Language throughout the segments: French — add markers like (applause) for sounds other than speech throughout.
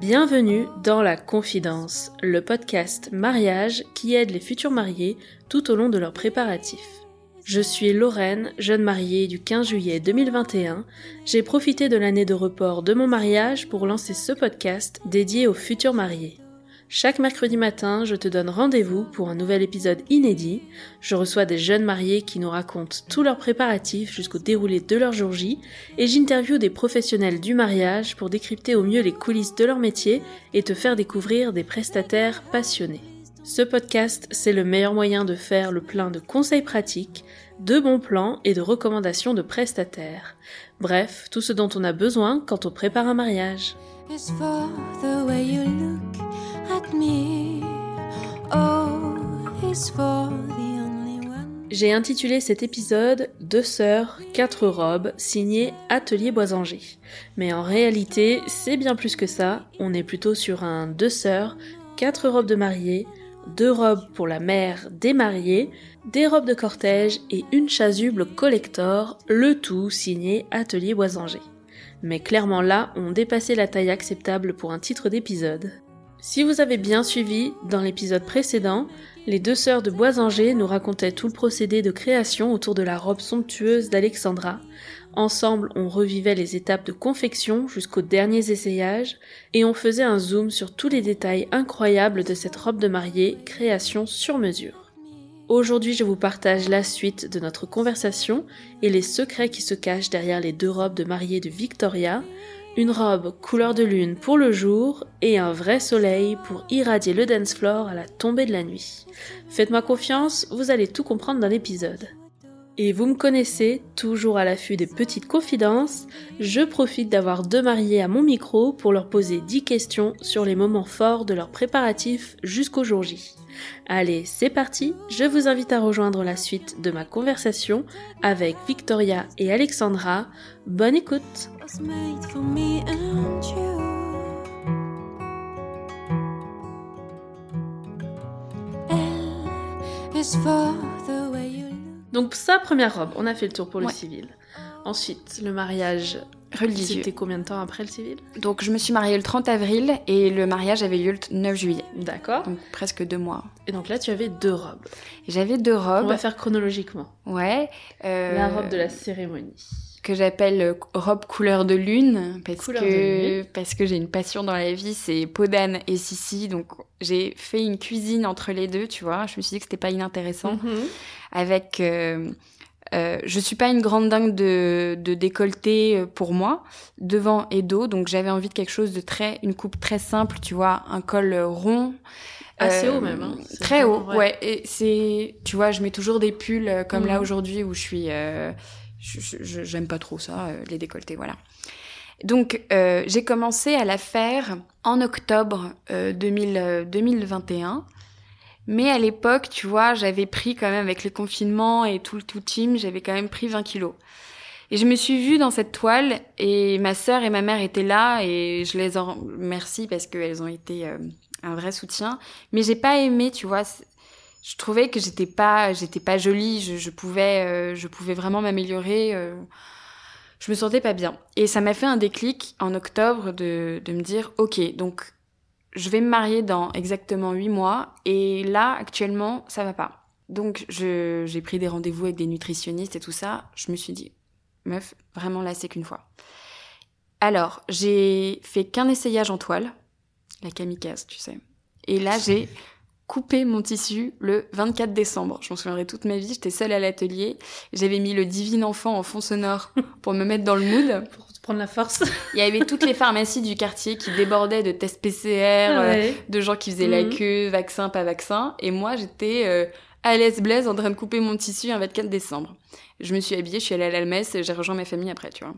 Bienvenue dans La Confidence, le podcast mariage qui aide les futurs mariés tout au long de leurs préparatifs. Je suis Lorraine, jeune mariée du 15 juillet 2021. J'ai profité de l'année de report de mon mariage pour lancer ce podcast dédié aux futurs mariés. Chaque mercredi matin, je te donne rendez-vous pour un nouvel épisode inédit. Je reçois des jeunes mariés qui nous racontent tous leurs préparatifs jusqu'au déroulé de leur jour J et j'interviewe des professionnels du mariage pour décrypter au mieux les coulisses de leur métier et te faire découvrir des prestataires passionnés. Ce podcast, c'est le meilleur moyen de faire le plein de conseils pratiques, de bons plans et de recommandations de prestataires. Bref, tout ce dont on a besoin quand on prépare un mariage. J'ai intitulé cet épisode Deux sœurs, quatre robes, signé Atelier Boisanger. Mais en réalité, c'est bien plus que ça, on est plutôt sur un deux sœurs, quatre robes de mariée, deux robes pour la mère des mariés, des robes de cortège et une chasuble collector, le tout signé Atelier Boisanger. Mais clairement là, on dépassait la taille acceptable pour un titre d'épisode. Si vous avez bien suivi, dans l'épisode précédent, les deux sœurs de Boisanger nous racontaient tout le procédé de création autour de la robe somptueuse d'Alexandra. Ensemble, on revivait les étapes de confection jusqu'aux derniers essayages et on faisait un zoom sur tous les détails incroyables de cette robe de mariée, création sur mesure. Aujourd'hui, je vous partage la suite de notre conversation et les secrets qui se cachent derrière les deux robes de mariée de Victoria, une robe couleur de lune pour le jour et un vrai soleil pour irradier le dance floor à la tombée de la nuit. Faites-moi confiance, vous allez tout comprendre dans l'épisode. Et vous me connaissez, toujours à l'affût des petites confidences, je profite d'avoir deux mariés à mon micro pour leur poser 10 questions sur les moments forts de leurs préparatifs jusqu'au jour J. Allez, c'est parti, je vous invite à rejoindre la suite de ma conversation avec Victoria et Alexandra. Bonne écoute Donc sa première robe, on a fait le tour pour le civil. Ensuite, le mariage, religieux. c'était combien de temps après le civil? Donc je me suis mariée le 30 avril et le mariage avait lieu le 9 juillet. D'accord. Donc presque deux mois. Et donc là, tu avais deux robes. J'avais deux On robes. va faire chronologiquement. Ouais. euh, La robe de la cérémonie. Que j'appelle euh, robe couleur de lune parce Couleur de que lune. parce que j'ai une passion dans la vie, c'est peau d'âne et Sissi. Donc j'ai fait une cuisine entre les deux, tu vois. Je me suis dit que c'était pas inintéressant. Mhm. avec euh, euh, je suis pas une grande dingue de, de décolleté euh, pour moi devant et dos donc j'avais envie de quelque chose de très une coupe très simple tu vois un col euh, rond Assez haut même. hein. Très haut vraiment- ouais et c'est tu vois je mets toujours des pulls euh, comme là Mhm. aujourd'hui où je suis euh, j'aime pas trop ça euh, les décolletés voilà donc euh, j'ai commencé à la faire en octobre euh, 2000, euh, 2021 mais à l'époque, tu vois, j'avais pris quand même avec les confinements et tout le tout team, j'avais quand même pris 20 kilos. Et je me suis vue dans cette toile et ma sœur et ma mère étaient là et je les en remercie parce qu'elles ont été euh, un vrai soutien. Mais j'ai pas aimé, tu vois. Je trouvais que j'étais pas, j'étais pas jolie. Je, je pouvais, euh, je pouvais vraiment m'améliorer. euh, je me sentais pas bien. Et ça m'a fait un déclic en octobre de, de me dire, ok, donc je vais me marier dans exactement huit mois et là actuellement ça va pas. Donc j'ai pris des rendez-vous avec des nutritionnistes et tout ça. Je me suis dit meuf vraiment là c'est qu'une fois. Alors j'ai fait qu'un essayage en toile, la kamikaze tu sais. Et là j'ai coupé mon tissu le 24 décembre. Je m'en souviendrai toute ma vie. J'étais seule à l'atelier. J'avais mis le divin enfant en fond sonore pour me mettre dans le mood. (laughs) Pour te prendre la force. Il y avait toutes les pharmacies du quartier qui débordaient de tests PCR, euh, Ouais. de gens qui faisaient la Mhm. queue, vaccin, pas vaccin. Et moi, j'étais euh, à l'aise blaise en train de couper mon tissu un 24 décembre. Je me suis habillée, je suis allée à l'Almesse, et j'ai rejoint ma famille après, tu vois.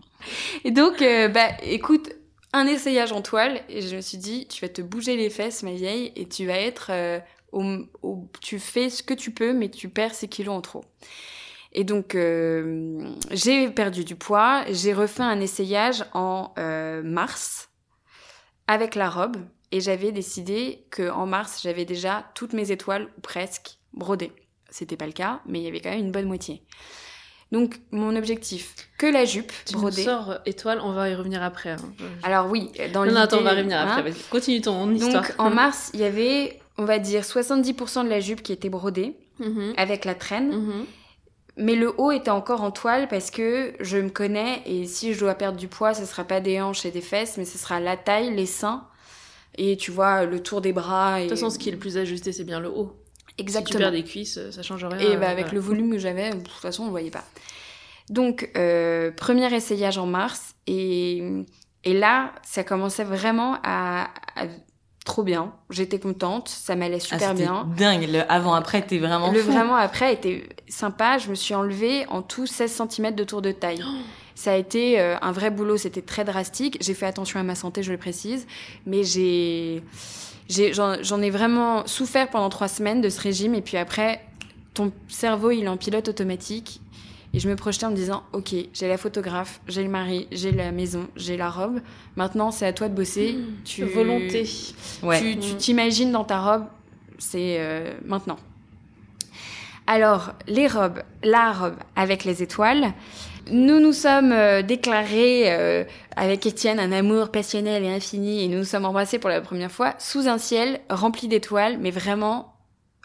Et donc, euh, bah, écoute, un essayage en toile, et je me suis dit, tu vas te bouger les fesses, ma vieille, et tu vas être euh, au- tu fais ce que tu peux, mais tu perds ces kilos en trop. Et donc, euh, j'ai perdu du poids. J'ai refait un essayage en euh, mars avec la robe. Et j'avais décidé que en mars, j'avais déjà toutes mes étoiles, ou presque, brodées. C'était pas le cas, mais il y avait quand même une bonne moitié. Donc mon objectif, que la jupe Tu brodée. sors étoile, on va y revenir après. hein. Alors oui, dans non, non, attends, on va revenir hein. après. Vas-y, continue ton histoire. Donc en mars, il y avait, on va dire, 70% de la jupe qui était brodée Mhm. avec la traîne. Mhm. Mais le haut était encore en toile parce que je me connais et si je dois perdre du poids, ce sera pas des hanches et des fesses, mais ce sera la taille, les seins et tu vois le tour des bras. Et... De toute façon, ce qui est le plus ajusté, c'est bien le haut. Si tu exactement. perds des cuisses, euh, ça change rien. Et euh, bah, avec voilà. le volume que j'avais, de toute façon on le voyait pas. Donc euh, premier essayage en mars et et là ça commençait vraiment à, à- trop bien. J'étais contente, ça m'allait Ah, super c'était bien. Dingue. Le avant-après, t'es vraiment Le fou. vraiment après était sympa. Je me suis enlevée en tout 16 cm de tour de taille. Ça a été euh, un vrai boulot, c'était très drastique. J'ai fait attention à ma santé, je le précise. Mais j'ai, j'en ai vraiment souffert pendant trois semaines de ce régime. Et puis après, ton cerveau, il est en pilote automatique. Et je me projetais en me disant, ok, j'ai la photographe, j'ai le mari, j'ai la maison, j'ai la robe. Maintenant, c'est à toi de bosser. tu... Volonté. Ouais. Tu tu Mm. t'imagines dans ta robe, c'est euh, maintenant. Alors, les robes, la robe avec les étoiles. Nous nous sommes euh, déclarés euh, avec Étienne un amour passionnel et infini et nous nous sommes embrassés pour la première fois sous un ciel rempli d'étoiles, mais vraiment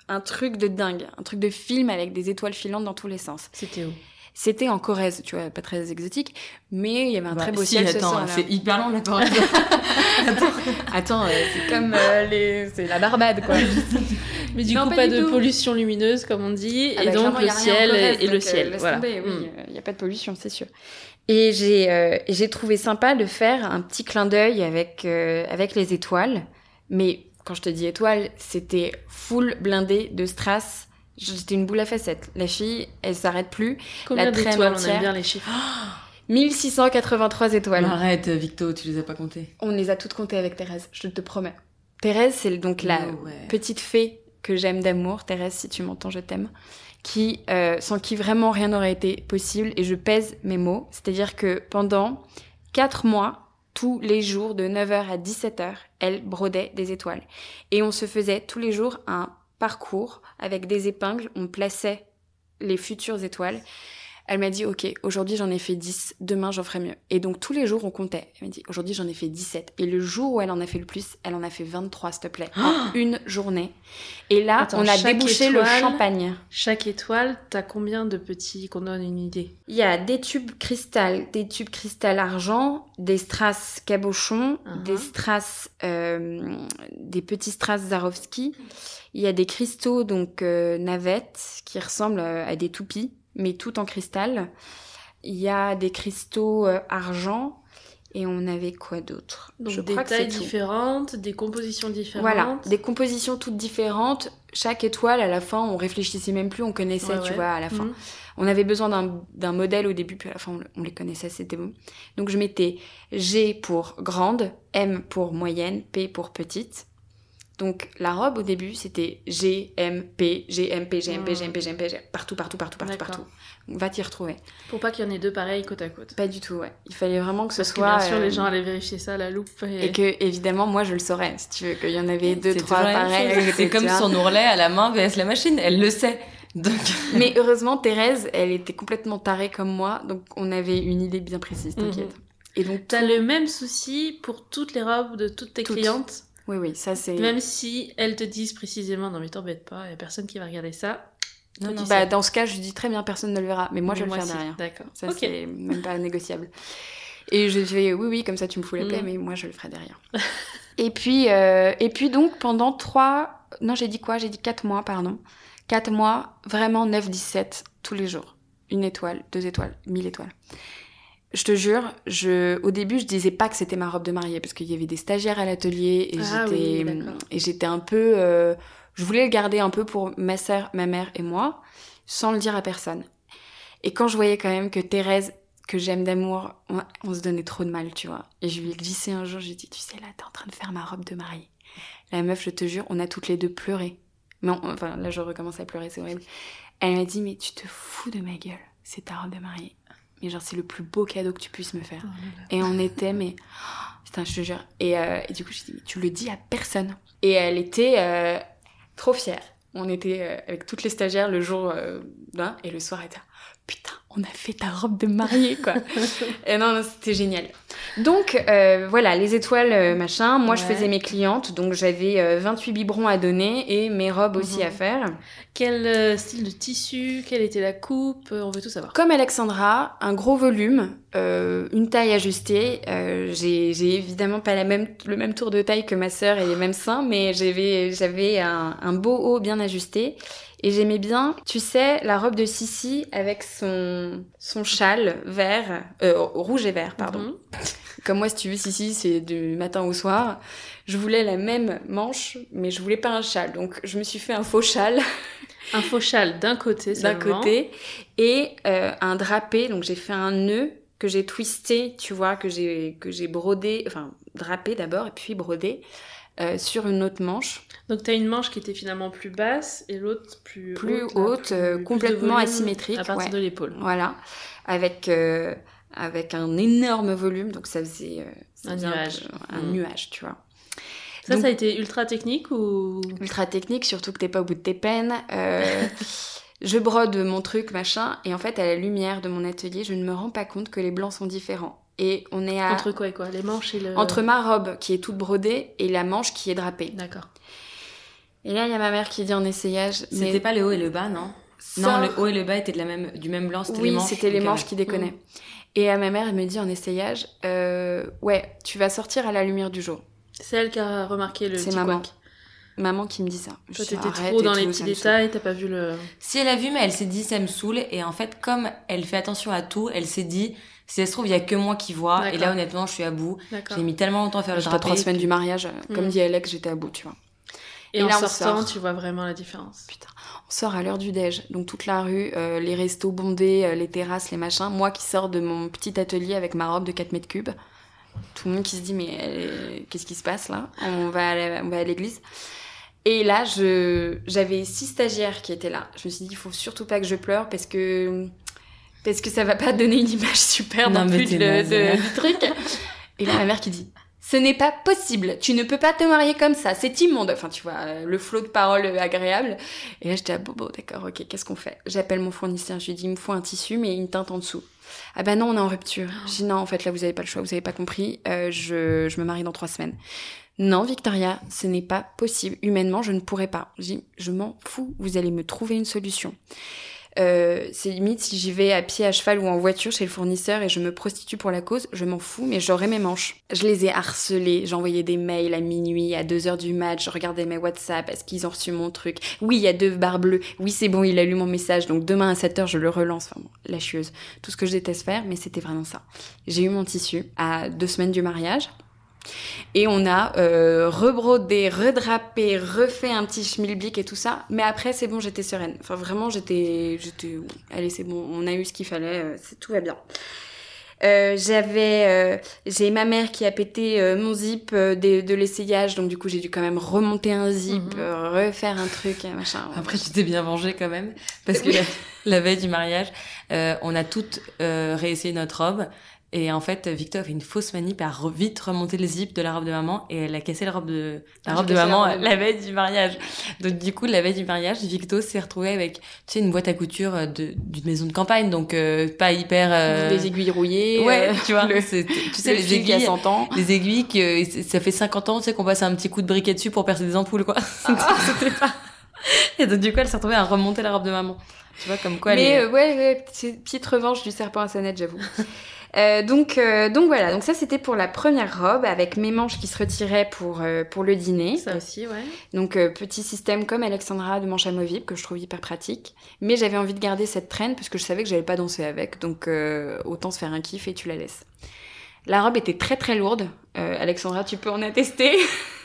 un truc de dingue, un truc de film avec des étoiles filantes dans tous les sens. C'était où? C'était en Corrèze, tu vois, pas très exotique, mais il y avait un Bah, très beau si, ciel ce attends, c'est hyper long la Corrèze. (laughs) Attends, euh, c'est comme euh, les... c'est la Barbade, quoi. (laughs) Mais du Non, coup, pas pas, du de tout. pollution lumineuse, comme on dit, Ah et bah, donc le ciel Corrèze, et, le euh, ciel. voilà. tomber, oui, Mm. il n'y a pas de pollution, c'est sûr. Et j'ai euh, j'ai trouvé sympa de faire un petit clin d'œil avec, euh, avec les étoiles. Mais quand je te dis étoiles, c'était full blindé de strass. J'étais une boule à facettes. La fille, elle s'arrête plus. Combien La traîne On aime bien les chiffres. (gasps) 1683 étoiles. Arrête, Victo, tu les as pas comptées. On les a toutes comptées avec Thérèse, je te promets. Thérèse, c'est donc la petite fée que j'aime d'amour. Thérèse, si tu m'entends, je t'aime. Qui, euh, sans qui vraiment rien n'aurait été possible. Et je pèse mes mots. C'est-à-dire que pendant quatre mois, tous les jours, de 9h à 17h, elle brodait des étoiles. Et on se faisait tous les jours un parcours avec des épingles. On plaçait les futures étoiles. Elle m'a dit, OK, aujourd'hui j'en ai fait 10, demain j'en ferai mieux. Et donc tous les jours on comptait. Elle m'a dit, aujourd'hui j'en ai fait 17. Et le jour où elle en a fait le plus, elle en a fait 23, s'il te plaît, en une journée. Et là, Attends, on a débouché le champagne. Chaque étoile, t'as combien de petits qu'on donne une idée? Il y a des tubes cristal, des tubes cristal argent, des strass cabochon, Uh-huh. des strass, euh, des petits strass Zarovski. Il y a des cristaux donc euh, navettes qui ressemblent euh, à des toupies, mais tout en cristal. Il y a des cristaux euh, argent et on avait quoi d'autre? Donc Je des crois que c'est tailles tout. différentes, des compositions différentes. Voilà, des compositions toutes différentes. Chaque étoile, à la fin, on réfléchissait même plus, on connaissait, Ouais, tu ouais. vois, à la fin. Mhm. On avait besoin d'un- d'un modèle au début, puis à la fin, on, on les connaissait, c'était bon. Donc je mettais G pour grande, M pour moyenne, P pour petite. Donc la robe, au début, c'était G, M, P, G, M, P, G, M, P, G, M, P, G, M, P, G, partout, partout, partout, partout, partout. Donc, va t'y retrouver. Pour pas qu'il y en ait deux pareils côte à côte. Pas du tout, ouais. Il fallait vraiment que ce Parce que soit... bien sûr, euh, les gens allaient vérifier ça à la loupe. Et, Et que, évidemment, moi, je le saurais, si tu veux, qu'il y en avait deux, trois pareils. C'est comme son ourlet à la main vs la machine, elle le sait. Donc, (laughs) Mais heureusement, Thérèse, elle était complètement tarée comme moi, donc on avait une idée bien précise, t'inquiète. Et donc, T'as tout- le même souci pour toutes les robes de toutes tes Toutes. clientes? Oui, oui, ça c'est. Même si elles te disent précisément non mais t'embête pas, y a personne qui va regarder ça. non, non, Bah, dans ce cas, je dis très bien, personne ne le verra, mais moi je vais le faire si. derrière. D'accord. Ça, c'est même pas négociable. Et je fais oui, oui, comme ça tu me fous la paix, Mm. mais moi je le ferai derrière. (laughs) et puis, euh, et puis donc pendant trois, non, j'ai dit quoi? J'ai dit quatre mois, pardon. Quatre mois, vraiment 9-17 tous les jours. Une étoile, deux étoiles, mille étoiles. Je te jure, je, au début, je disais pas que c'était ma robe de mariée parce qu'il y avait des stagiaires à l'atelier et Ah j'étais, oui, et j'étais un peu, euh, je voulais le garder un peu pour ma sœur, ma mère et moi, sans le dire à personne. Et quand je voyais quand même que Thérèse, que j'aime d'amour, on, on se donnait trop de mal, tu vois. Et je lui ai glissé un jour, j'ai dit, tu sais, là, t'es en train de faire ma robe de mariée. La meuf, je te jure, on a toutes les deux pleuré. Mais on- enfin, là, je recommence à pleurer, c'est horrible. Elle m'a dit, mais tu te fous de ma gueule, c'est ta robe de mariée. Mais genre, c'est le plus beau cadeau que tu puisses me faire. Et on était, mais. oh, (gasps) Putain, je te jure. Et, euh, et du coup, j'ai dit, mais tu le dis à personne. Et elle était euh, trop fière. On était euh, avec toutes les stagiaires le jour d'un, et le soir, elle était, putain, on a fait ta robe de mariée, quoi. (laughs) et non, non, c'était génial. Donc, euh, voilà, les étoiles, euh, machin. Moi, je faisais mes clientes, donc j'avais euh, 28 biberons à donner et mes robes aussi Mhm. à faire. Quel euh, style de tissu? Quelle était la coupe? On veut tout savoir. Comme Alexandra, un gros volume, une taille ajustée. J'ai évidemment pas la même, le même tour de taille que ma sœur et les mêmes seins, mais j'avais j'avais un, un beau haut bien ajusté. Et j'aimais bien, tu sais, la robe de Sissi avec son, son châle vert, euh, rouge et vert, pardon. Mhm. Comme moi, si tu veux, Sissi, c'est du matin au soir. Je voulais la même manche, mais je voulais pas un châle. Donc, je me suis fait un faux châle Un faux châle d'un côté, d'un côté et euh, un drapé. Donc j'ai fait un nœud que j'ai twisté, tu vois, que j'ai que j'ai brodé, enfin drapé d'abord et puis brodé euh, sur une autre manche, Donc t'as une manche qui était finalement plus basse et l'autre plus, Plus haute, euh, plus complètement asymétrique, À partir ouais. de l'épaule. voilà, avec euh, avec un énorme volume, donc ça faisait, Un nuage. un Mm. nuage, tu vois. Ça, Donc- ça a été ultra technique ou? Ultra technique, surtout que t'es pas au bout de tes peines. Euh, (laughs) je brode mon truc, machin, et en fait, à la lumière de mon atelier, je ne me rends pas compte que les blancs sont différents. Et on est à... entre quoi et quoi? Les manches et le. entre ma robe qui est toute brodée et la manche qui est drapée. D'accord. Et là, il y a ma mère qui dit en essayage... mais C'était pas le haut et le bas, non? Sors- Non, le haut et le bas étaient de la même, du même blanc, c'était Oui, les manches. c'était les manches qui déconnaient. Et à ma mère, elle me dit en essayage, euh, ouais, tu vas sortir à la lumière du jour. C'est elle qui a remarqué le C'est petit maman. couac. Maman qui me dit ça. Toi, t'étais trop dans tout, les petits détails, t'as pas vu le. Si elle a vu, mais elle s'est dit, ça me saoule. Et en fait, comme elle fait attention à tout, elle s'est dit, si ça se trouve, il y a que moi qui vois. Et là, honnêtement, je suis à bout. J'ai mis tellement longtemps à faire le drapé. trois semaines du mariage, euh, comme Mm. dit Alex, j'étais à bout, tu vois. Et, Et en là, on sortant, sort. tu vois vraiment la différence. Putain, on sort à l'heure du déj, donc toute la rue, euh, les restos bondés, euh, les terrasses, les machins. Moi qui sors de mon petit atelier avec ma robe de 4 mètres cubes. Tout le monde qui se dit, mais qu'est-ce qui se passe là? On va, à la- on va à l'église. Et là, je, j'avais six stagiaires qui étaient là. Je me suis dit, il faut surtout pas que je pleure parce que, parce que ça va pas donner une image super Non, non, plus de- de- du truc. Et là, ma mère qui dit, ce n'est pas possible. Tu ne peux pas te marier comme ça. C'est immonde. Enfin, tu vois, euh, le flot de paroles euh, agréable. Et là, j'étais à bon, bon, d'accord, ok, qu'est-ce qu'on fait? J'appelle mon fournisseur. Je lui dis, il me faut un tissu, mais une teinte en dessous. Ah bah non, on est en rupture. Je dis, non, en fait, là, vous avez pas le choix. Vous avez pas compris. Euh, je, je me marie dans trois semaines. Non, Victoria, ce n'est pas possible. Humainement, je ne pourrais pas. Je dis, je m'en fous. Vous allez me trouver une solution. Euh, c'est limite si j'y vais à pied, à cheval ou en voiture chez le fournisseur et je me prostitue pour la cause, je m'en fous, mais j'aurai mes manches. Je les ai harcelés, j'envoyais des mails à minuit, à 2h du match, je regardais mes WhatsApp, est-ce qu'ils ont reçu mon truc? Oui, il y a deux barres bleues, oui c'est bon, il a lu mon message, donc demain à 7h je le relance, enfin bon, la chieuse. Tout ce que je déteste faire, mais c'était vraiment ça. J'ai eu mon tissu à deux semaines du mariage. Et on a euh, rebrodé, redrapé, refait un petit schmilblick et tout ça. Mais après, c'est bon, j'étais sereine. Enfin, vraiment, j'étais... j'étais Allez, c'est bon, on a eu ce qu'il fallait, euh, tout va bien. Euh, j'avais euh, j'ai ma mère qui a pété euh, mon zip de, de l'essayage donc du coup j'ai dû quand même remonter un zip Mhm. refaire un truc Après, tu t'es bien vengée quand même. Parce que la, la veille du mariage, on a toutes réessayé notre robe. Et en fait, Victor a fait une fausse manip, a re- vite remonté le zip de la robe de maman et elle a cassé la robe de, la Ah, robe de maman la robe. la veille du mariage. Donc du coup, la veille du mariage, Victo s'est retrouvé avec, tu sais, une boîte à couture euh, d'une maison de campagne, donc euh, pas hyper... euh, des aiguilles rouillées Ouais, euh, tu vois, (laughs) le- tu sais, le les fil qui a aiguilles, 100 ans les aiguilles que ça fait 50 ans, tu sais, qu'on passe un petit coup de briquet dessus pour percer des ampoules, quoi. (laughs) C'était pas. Et donc, du coup, elle s'est retrouvée à remonter la robe de maman. Tu vois, comme quoi elle Mais est- euh, ouais, ouais, petite revanche du serpent à sonnette, j'avoue. Euh, donc, euh, donc voilà, donc ça c'était pour la première robe avec mes manches qui se retiraient pour, euh, pour le dîner. Ça aussi, ouais. Donc euh, petit système comme Alexandra de manche amovible que je trouve hyper pratique. Mais j'avais envie de garder cette traîne parce que je savais que j'allais pas danser avec, donc euh, autant se faire un kiff et tu la laisses. La robe était très très lourde. Euh, Alexandra, tu peux en attester. (laughs)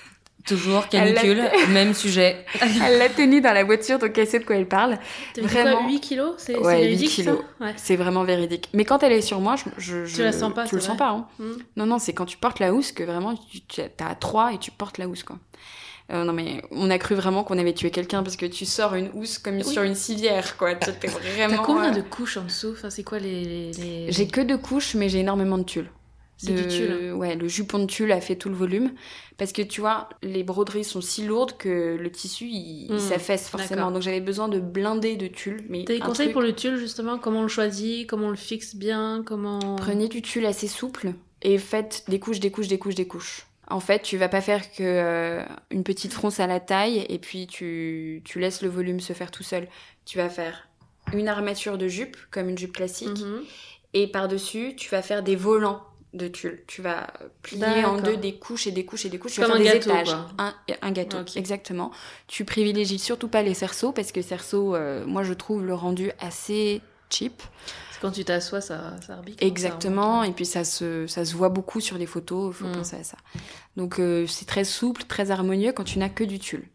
Toujours canicule, (laughs) même sujet. elle l'a tenue dans la voiture, donc elle sait de quoi elle parle. Vraiment. quoi 8 kilos C'est Ouais, c'est 8 véridique, kilos. Ouais. C'est vraiment véridique. Mais quand elle est sur moi, je, je, je- Tu la sens pas, Tu le sens pas, hein. Hmm. Non, non, c'est quand tu portes la housse que vraiment tu, tu as trois et tu portes la housse, quoi. Euh, non, mais on a cru vraiment qu'on avait tué quelqu'un parce que tu sors une housse comme Oui. sur une civière, quoi. T'es vraiment. T'as combien euh, de couches en dessous? Enfin, c'est quoi les. les- les- J'ai que deux couches, mais j'ai énormément de tulle. C'est du tulle. Ouais, le jupon de tulle a fait tout le volume. Parce que tu vois, les broderies sont si lourdes que le tissu, il, il Hmm, s'affaisse forcément. Donc j'avais besoin de blinder de tulle. Mais T'as des conseils truc- pour le tulle justement Comment on le choisit Comment on le fixe bien Comment Prenez du tulle assez souple et faites des couches, des couches, des couches, des couches. En fait, tu vas pas faire que euh, une petite fronce à la taille et puis tu, tu laisses le volume se faire tout seul. Tu vas faire une armature de jupe, comme une jupe classique, Mhm. et par-dessus, tu vas faire des volants de tulle. Tu vas plier en deux des couches et des couches et des couches. Tu Comme vas un faire gâteau, des étages. quoi. Un, un gâteau, exactement. Tu privilégies surtout pas les cerceaux parce que cerceaux, euh, moi je trouve le rendu assez cheap. C'est quand tu t'assois, ça, ça arbitre. Exactement, et puis ça se, ça se voit beaucoup sur les photos, il faut Mm. penser à ça. Donc euh, c'est très souple, très harmonieux quand tu n'as que du tulle.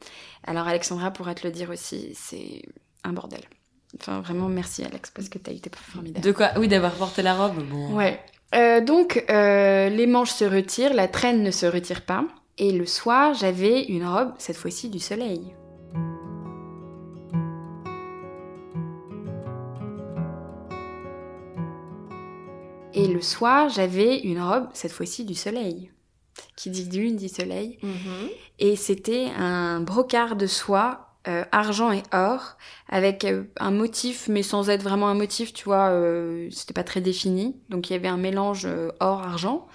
Alors Alexandra pourra te le dire aussi, c'est un bordel. Enfin vraiment merci Alex parce que t'as été formidable. De quoi? Oui, d'avoir porté la robe. Bon. Ouais. Euh, donc euh, les manches se retirent, la traîne ne se retire pas. Et le soir, j'avais une robe, cette fois-ci du soleil. Et le soir, j'avais une robe, cette fois-ci du soleil. Qui dit lune dit soleil. Mhm. Et c'était un brocart de soie, euh, argent et or, avec euh, un motif, mais sans être vraiment un motif, tu vois, euh, c'était pas très défini. Donc il y avait un mélange euh, or-argent.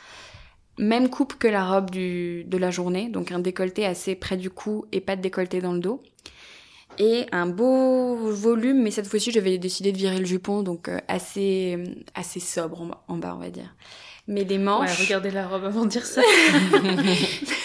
Même coupe que la robe du, de la journée, donc un décolleté assez près du cou et pas de décolleté dans le dos. Et un beau volume, mais cette fois-ci j'avais décidé de virer le jupon, donc assez, assez sobre en, en bas, on va dire. Mais des Ouais, manches. regardez la robe avant de dire ça. (laughs)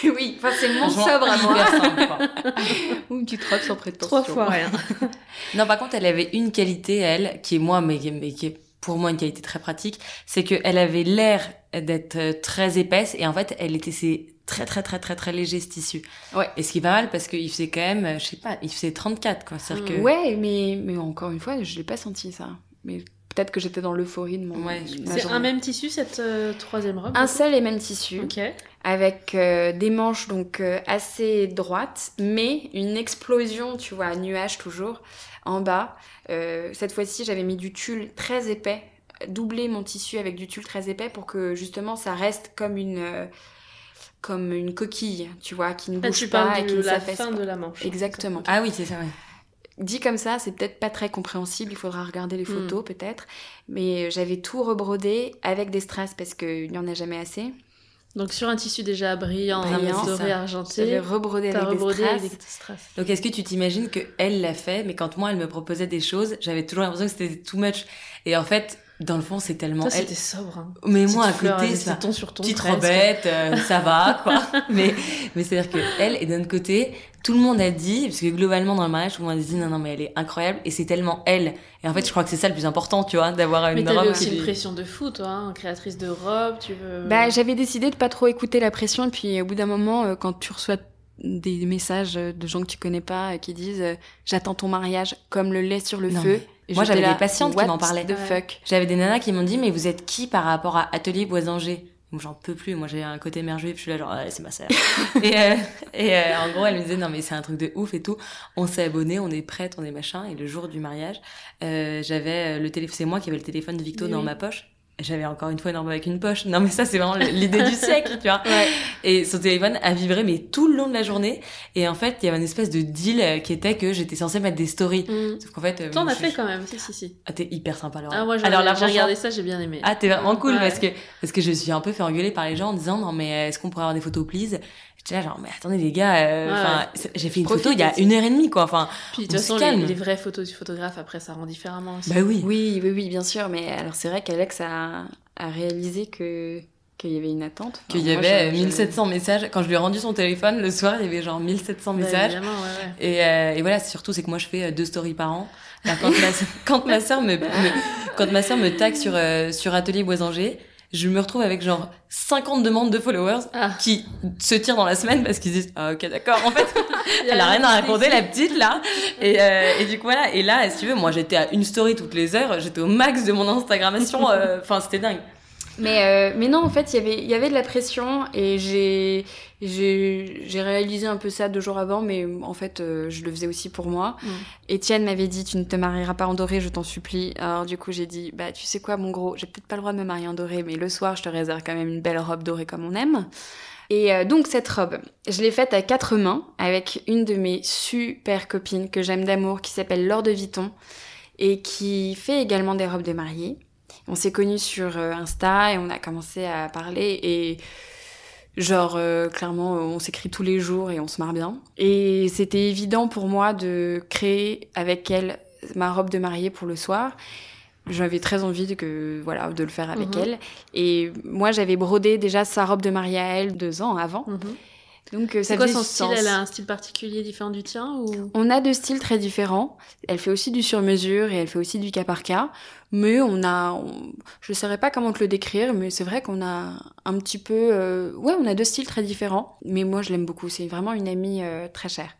oui, enfin c'est mon sobre à moi. (laughs) Ou une petite robe sans prétention. Trois fois rien. (laughs) Non, par contre, elle avait une qualité, elle, qui est moi, mais, qui- mais qui est pour moi une qualité très pratique, c'est qu'elle avait l'air d'être euh, très épaisse et en fait, elle était c'est très très très très très léger ce tissu. Ouais. Et ce qui est pas mal parce qu'il faisait quand même, euh, je sais pas, il faisait 34 quoi. Que Ouais, mais, mais encore une fois, je l'ai pas senti ça. Mais peut-être que j'étais dans l'euphorie de mon. Ouais, C'est un même tissu cette euh, troisième robe Un seul et même tissu, Ok. avec euh, des manches donc euh, assez droites, mais une explosion, tu vois, nuage toujours en bas. Euh, cette fois-ci, j'avais mis du tulle très épais, doublé mon tissu avec du tulle très épais pour que justement ça reste comme une euh, comme une coquille, tu vois, qui ne Là, bouge tu pas parles et qui de ne la fin pas. de la manche. Exactement. Ah oui, c'est ça, ouais. Dit comme ça, c'est peut-être pas très compréhensible, il faudra regarder les Hmm. photos peut-être. Mais j'avais tout rebrodé avec des strass parce qu'il n'y en a jamais assez. Donc sur un tissu déjà brillant, Brillant, doré, ça. J'avais argenté, rebrodé avec rebrodé des strass. avec des strass. Donc est-ce que tu t'imagines que elle l'a fait, mais quand moi elle me proposait des choses, j'avais toujours l'impression que c'était too much. Et en fait, dans le fond, c'est tellement Toi, elle. c'était sobre. Hein. Mais moi à fleur côté, ça. tons sur ton petite presque. robette, euh, ça va, quoi. (laughs) mais mais c'est-à-dire que elle, et d'un côté, tout le monde a dit, parce que globalement dans le mariage, tout le monde a dit non, non, mais elle est incroyable, et c'est tellement elle. Et en fait, je crois que c'est ça le plus important, tu vois, d'avoir Mais une t'avais robe aussi qui une pression de fou, toi, hein, créatrice de robe, tu veux... Bah, j'avais décidé de pas trop écouter la pression. Et puis au bout d'un moment, euh, quand tu reçois des messages euh, de gens que tu connais pas qui disent euh, j'attends ton mariage comme le lait sur le Non, feu. Et moi, j'avais des patientes qui m'en parlaient. The Ouais. fuck? J'avais des nanas qui m'ont dit, mais vous êtes qui par rapport à Atelier Boisanger Moi, j'en peux plus. Moi, j'ai un côté merveilleux. Puis je suis là, genre, c'est ma sœur. (laughs) et euh, et euh, en gros, elle me disait, non, mais c'est un truc de ouf et tout. On s'est abonné, on est prête, on est machin. Et le jour du mariage, euh, j'avais euh, le téléphone. C'est moi qui avais le téléphone de Victo Oui, dans ma poche. J'avais encore une fois une robe avec une poche. Non, mais ça, c'est vraiment l'idée du siècle, tu vois. Ouais. Et son téléphone a vibré, mais tout le long de la journée. Et en fait, il y avait une espèce de deal euh, qui était que j'étais censée mettre des stories. Mmh. Sauf qu'en fait, euh, Toi, on a je- fait quand même, si, si, si. Ah, t'es hyper sympa, Laura. Ah, moi, j'ai regardé ça, j'ai bien aimé. ah, t'es vraiment cool Ouais. parce que parce que je suis un peu fait engueuler par les gens en disant non mais euh, est-ce qu'on pourrait avoir des photos please? J'étais là genre mais attendez les gars, euh, Ouais, ouais. j'ai fait une Profite photo il y a une heure et demie quoi. Enfin Puis, de on toute façon, les, calme. les vraies photos du photographe, après, ça rend différemment aussi. bah oui. Oui, oui, oui, bien sûr. Mais alors c'est vrai qu'Alex a, a réalisé que qu'il y avait une attente. Enfin, Qu'il y moi, avait je- euh, je- 1700 messages. Quand je lui ai rendu son téléphone le soir, il y avait genre 1700 Bah, messages. évidemment, ouais, ouais. Et, euh, et voilà, surtout c'est que moi je fais euh, deux stories par an. Alors, quand ma (laughs) quand ma sœur me, me- quand ma sœur me tag sur euh, sur Atelier Boisanger, je me retrouve avec genre 50 demandes de followers Ah. qui se tirent dans la semaine parce qu'ils disent ah, ok d'accord. En fait (laughs) elle a rien à raconter la petite là. et, euh, et du coup voilà. Et là si tu veux moi j'étais à une story toutes les heures. J'étais au max de mon Instagrammation (laughs) euh, enfin c'était dingue Mais, euh, mais non, en fait, il y avait- il y avait de la pression et j'ai réalisé un peu ça deux jours avant, mais en fait, euh, je le faisais aussi pour moi. Mm. Étienne m'avait dit, tu ne te marieras pas en doré, je t'en supplie. Alors du coup, j'ai dit, bah tu sais quoi, mon gros, j'ai peut-être pas le droit de me marier en doré, mais le soir, je te réserve quand même une belle robe dorée comme on aime. Et euh, donc cette robe, je l'ai faite à quatre mains avec une de mes super copines que j'aime d'amour qui s'appelle Laure de Vuitton et qui fait également des robes de mariée. On s'est connus sur euh, Insta et on a commencé à parler et genre euh, clairement euh, on s'écrit tous les jours et on se marre bien. Et c'était évident pour moi de créer avec elle ma robe de mariée pour le soir. J'avais très envie de que voilà de le faire avec Mhm. elle et moi j'avais brodé déjà sa robe de mariée à elle deux ans avant. Donc euh, ça C'est quoi son style? Sens. Elle a un style particulier différent du tien ou? On a deux styles très différents. Elle fait aussi du sur-mesure et elle fait aussi du cas par cas. Mais on a, on- je saurais pas comment te le décrire, mais c'est vrai qu'on a un petit peu, euh, ouais, on a deux styles très différents. Mais moi, je l'aime beaucoup. C'est vraiment une amie euh, très chère.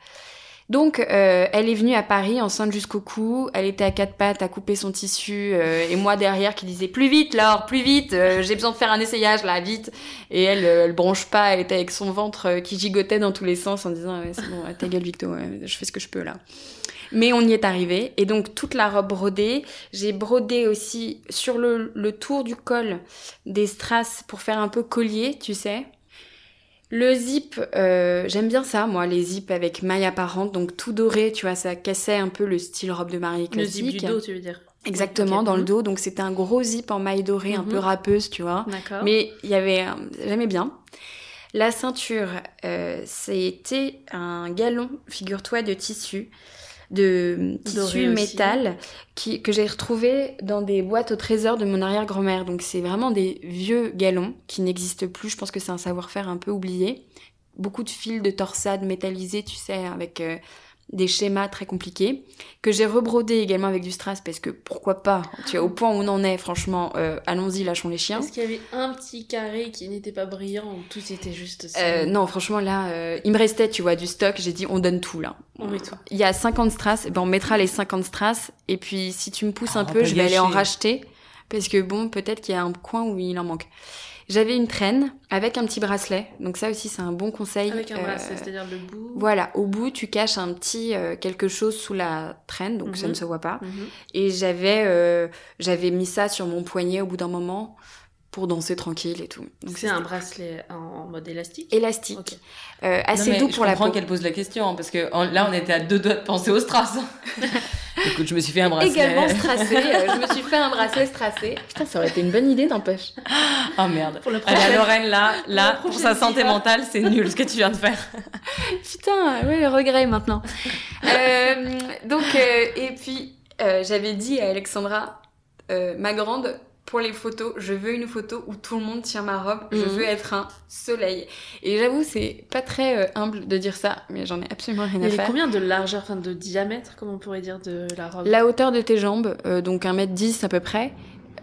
Donc, euh, elle est venue à Paris enceinte jusqu'au cou. Elle était à quatre pattes à couper son tissu euh, et moi derrière qui disait plus vite, Laure, plus vite. euh, J'ai besoin de faire un essayage là, vite. Et elle, euh, elle bronche pas. Elle était avec son ventre euh, qui gigotait dans tous les sens en disant ouais, c'est bon, ta gueule Victo, ouais, je fais ce que je peux là. Mais on y est arrivé. Et donc toute la robe brodée, j'ai brodé aussi sur le, le tour du col des strass pour faire un peu collier, tu sais. Le zip, euh, j'aime bien ça, moi, les zips avec maille apparente, donc tout doré, tu vois, ça cassait un peu le style robe de mariée le classique. zip du dos, tu veux dire Exactement, dans le Mhm. dos, donc c'était un gros zip en maille dorée, un Mhm. peu râpeuse, tu vois. D'accord. Mais il y avait, j'aimais bien. La ceinture, euh, c'était un galon, figure-toi, de tissu, de tissu métal, qui, que j'ai retrouvé dans des boîtes au trésor de mon arrière-grand-mère. Donc c'est vraiment des vieux galons qui n'existent plus. Je pense que c'est un savoir-faire un peu oublié. Beaucoup de fils de torsade métallisés, tu sais, avec euh, des schémas très compliqués, que j'ai rebrodé également avec du strass parce que pourquoi pas Tu vois, au point où on en est, franchement, euh, allons-y, lâchons les chiens. Est-ce qu'il y avait un petit carré qui n'était pas brillant ou tout était juste ça Euh, non, franchement, là, euh, il me restait, tu vois, du stock. J'ai dit, on donne tout, là. On met tout. Il y a 50 strass, eh ben, on mettra les 50 strass. Et puis, si tu me pousses Ah, un on peu, je vais aller en racheter. Parce que bon, peut-être qu'il y a un coin où il en manque. J'avais une traîne avec un petit bracelet. Donc ça aussi, c'est un bon conseil. Avec un Euh, bracelet, c'est-à-dire le bout. Voilà, au bout, tu caches un petit euh, quelque chose sous la traîne, donc ça Mhm. ne se voit pas. Mhm. Et j'avais euh, j'avais mis ça sur mon poignet au bout d'un moment pour danser tranquille et tout. Donc C'est un bracelet en, en mode élastique. élastique, euh, assez Non, doux je pour la comprends peau. qu'elle pose la question, hein, parce que en- là, on était à deux doigts de penser au strass. (laughs) Écoute, je me suis fait un bracelet. Également strassé, euh, je me suis fait un bracelet strassé. Putain, ça aurait été une bonne idée, n'empêche. Oh merde. Pour le Allez, prochain. Lorraine, là, là, Pour sa santé mentale, c'est nul ce que tu viens de faire. (laughs) Putain, ouais, le regret maintenant. (laughs) Euh, donc, euh, et puis, euh, j'avais dit à Alexandra, euh, ma grande, pour les photos, je veux une photo où tout le monde tient ma robe, je Mhm. veux être un soleil. Et j'avoue, c'est pas très euh, humble de dire ça, mais j'en ai absolument rien Il y à faire. combien de largeur, enfin de diamètre, comme on pourrait dire, de la robe? La hauteur de tes jambes, euh, donc 1m10 à peu près.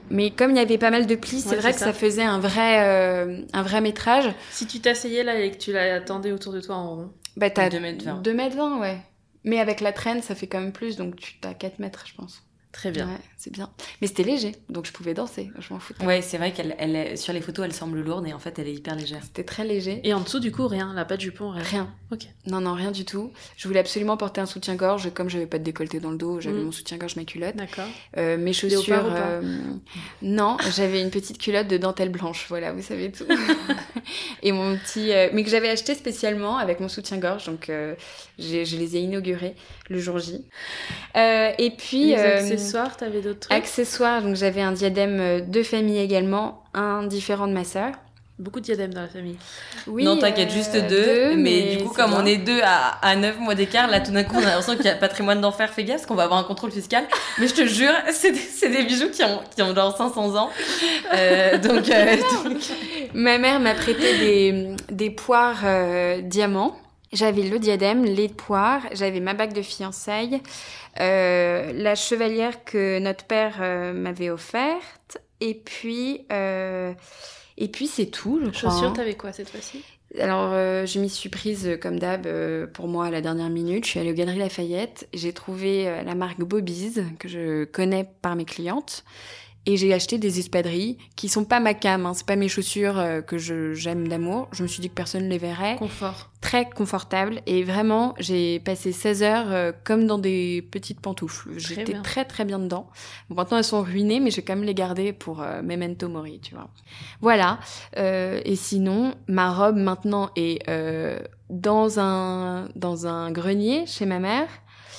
Mais comme il y avait pas mal de plis, c'est Ouais, vrai que ça. ça faisait un vrai, euh, un vrai métrage. Si tu t'asseyais là et que tu l'attendais autour de toi en rond. Bah, t'as 2m20. 2m20, ouais. Mais avec la traîne, ça fait quand même plus, donc tu as 4 mètres, je pense. Très bien. Ouais, c'est bien. Mais c'était léger, donc je pouvais danser, je m'en foutais. Ouais, c'est vrai qu'elle, elle est- sur les photos, elle semble lourde et en fait, elle est hyper légère. C'était très léger. Et en dessous, du coup, rien. Là, pas de jupon, rien. Rien. Ok. Non, non, rien du tout. Je voulais absolument porter un soutien-gorge. Comme j'avais pas de décolleté dans le dos, j'avais Mm. mon soutien-gorge, ma culotte. D'accord. Euh, mes chaussures. Léopard ou pas euh, Non, j'avais une petite culotte de dentelle blanche. Voilà, vous savez tout. (laughs) Et mon petit. euh, Mais que j'avais acheté spécialement avec mon soutien-gorge. Donc, euh, j'ai- je les ai inaugurés le jour J. Euh, et puis. Les accessoires, t'avais d'autres trucs? Accessoires, donc j'avais un diadème euh, de famille également, un différent de ma sœur. Beaucoup de diadèmes dans la famille. Oui, non, t'inquiète, euh, juste deux. mais, du coup, comme bien. on est deux à, à 9 mois d'écart, là, tout d'un coup, on a l'impression qu'il y a patrimoine d'enfer, fais gaffe, parce qu'on va avoir un contrôle fiscal. Mais je te jure, (laughs) c'est des, c'est des bijoux qui ont, qui ont genre 500 ans. Euh, donc, euh, (laughs) donc- Ma mère m'a prêté des, des poires euh, diamants. J'avais le diadème, les poires, j'avais ma bague de fiançailles, euh, la chevalière que notre père euh, m'avait offerte, et puis euh, et puis c'est tout, je crois. Chaussures, hein. t'avais quoi cette fois-ci? Alors, euh, je m'y suis prise euh, comme d'hab euh, pour moi à la dernière minute. Je suis allée aux Galeries Lafayette. J'ai trouvé la marque Bobby's que je connais par mes clientes. Et j'ai acheté des espadrilles qui sont pas ma cam, hein, c'est pas mes chaussures euh, que j'aime d'amour. Je me suis dit que personne ne les verrait. Confort. Très confortable et vraiment j'ai passé 16 heures euh, comme dans des petites pantoufles. J'étais très très bien dedans. Bon, maintenant elles sont ruinées mais je vais quand même les garder pour euh, memento mori, tu vois. Voilà. Euh, et sinon ma robe maintenant est dans un dans un grenier chez ma mère.